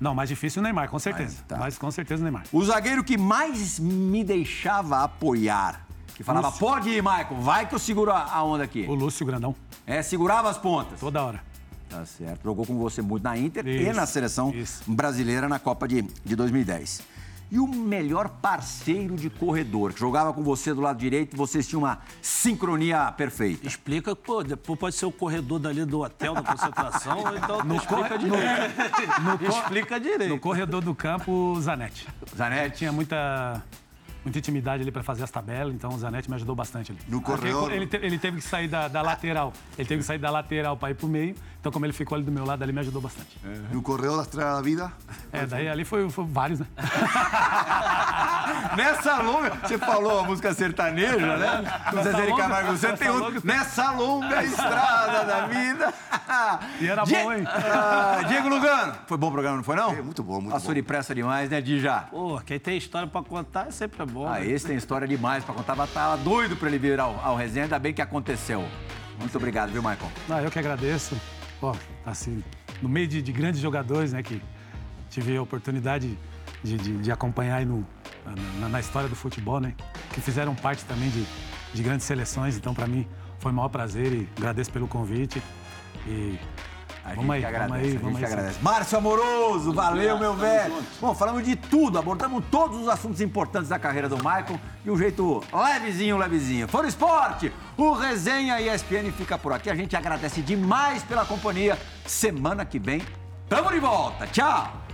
Não, mais difícil o Neymar, com certeza. tá. Mas com certeza o Neymar. O zagueiro que mais me deixava apoiar. Que falava, Lúcio. pode ir, Maicon, vai que eu seguro a onda aqui. O Lúcio Grandão, É, segurava as pontas. toda hora. Tá certo. Jogou com você muito na Inter e Isso, na seleção isso. brasileira na Copa de, de 2010. E o melhor parceiro de corredor, que jogava com você do lado direito e vocês tinham uma sincronia perfeita. Explica, pô, depois pode ser o corredor dali do hotel da concentração, então No explica direito. No, cor- Explica direito. no corredor do campo, o Zanetti. Zanetti. Tinha muita, muita intimidade ali para fazer as tabelas, então o Zanetti me ajudou bastante ali. No corredor. Ele, te- ele teve que sair da, da lateral. Ele teve que sair da lateral para ir pro meio. Então, como ele ficou ali do meu lado, ali me ajudou bastante. No corredor da Estrela da Vida. É, daí ali foi, foi vários, né? Nessa longa, você falou a música sertaneja, né? Com Zezé de Camargo, você nessa tem outro. longa- Nessa longa estrada da vida. E era Die- bom, hein? Ah, Diego Lugano. Foi bom o programa, não foi não? É, muito bom, muito A bom. Suripressa demais, né, Dija? Pô, quem tem história pra contar é sempre bom. Ah, né? esse tem história demais pra contar. Tava- doido pra ele vir ao, ao resenha, ainda bem que aconteceu. Muito obrigado, viu, Michael? Não, eu que agradeço. Ó, assim, no meio de, de grandes jogadores, né, que tive a oportunidade de, de- de acompanhar aí no, na, na história do futebol, né, que fizeram parte também de, de grandes seleções. Então, para mim, foi o maior prazer e agradeço pelo convite. E A vamos aí, que agradece, vamos aí, a vamos gente que agradece. Márcio Amoroso, valeu, meu velho. Bom, falamos de tudo, abordamos todos os assuntos importantes da carreira do Michael de um jeito levezinho, levezinho. Foi no esporte, o Resenha ESPN fica por aqui. A gente agradece demais pela companhia. Semana que vem, tamo de volta. Tchau!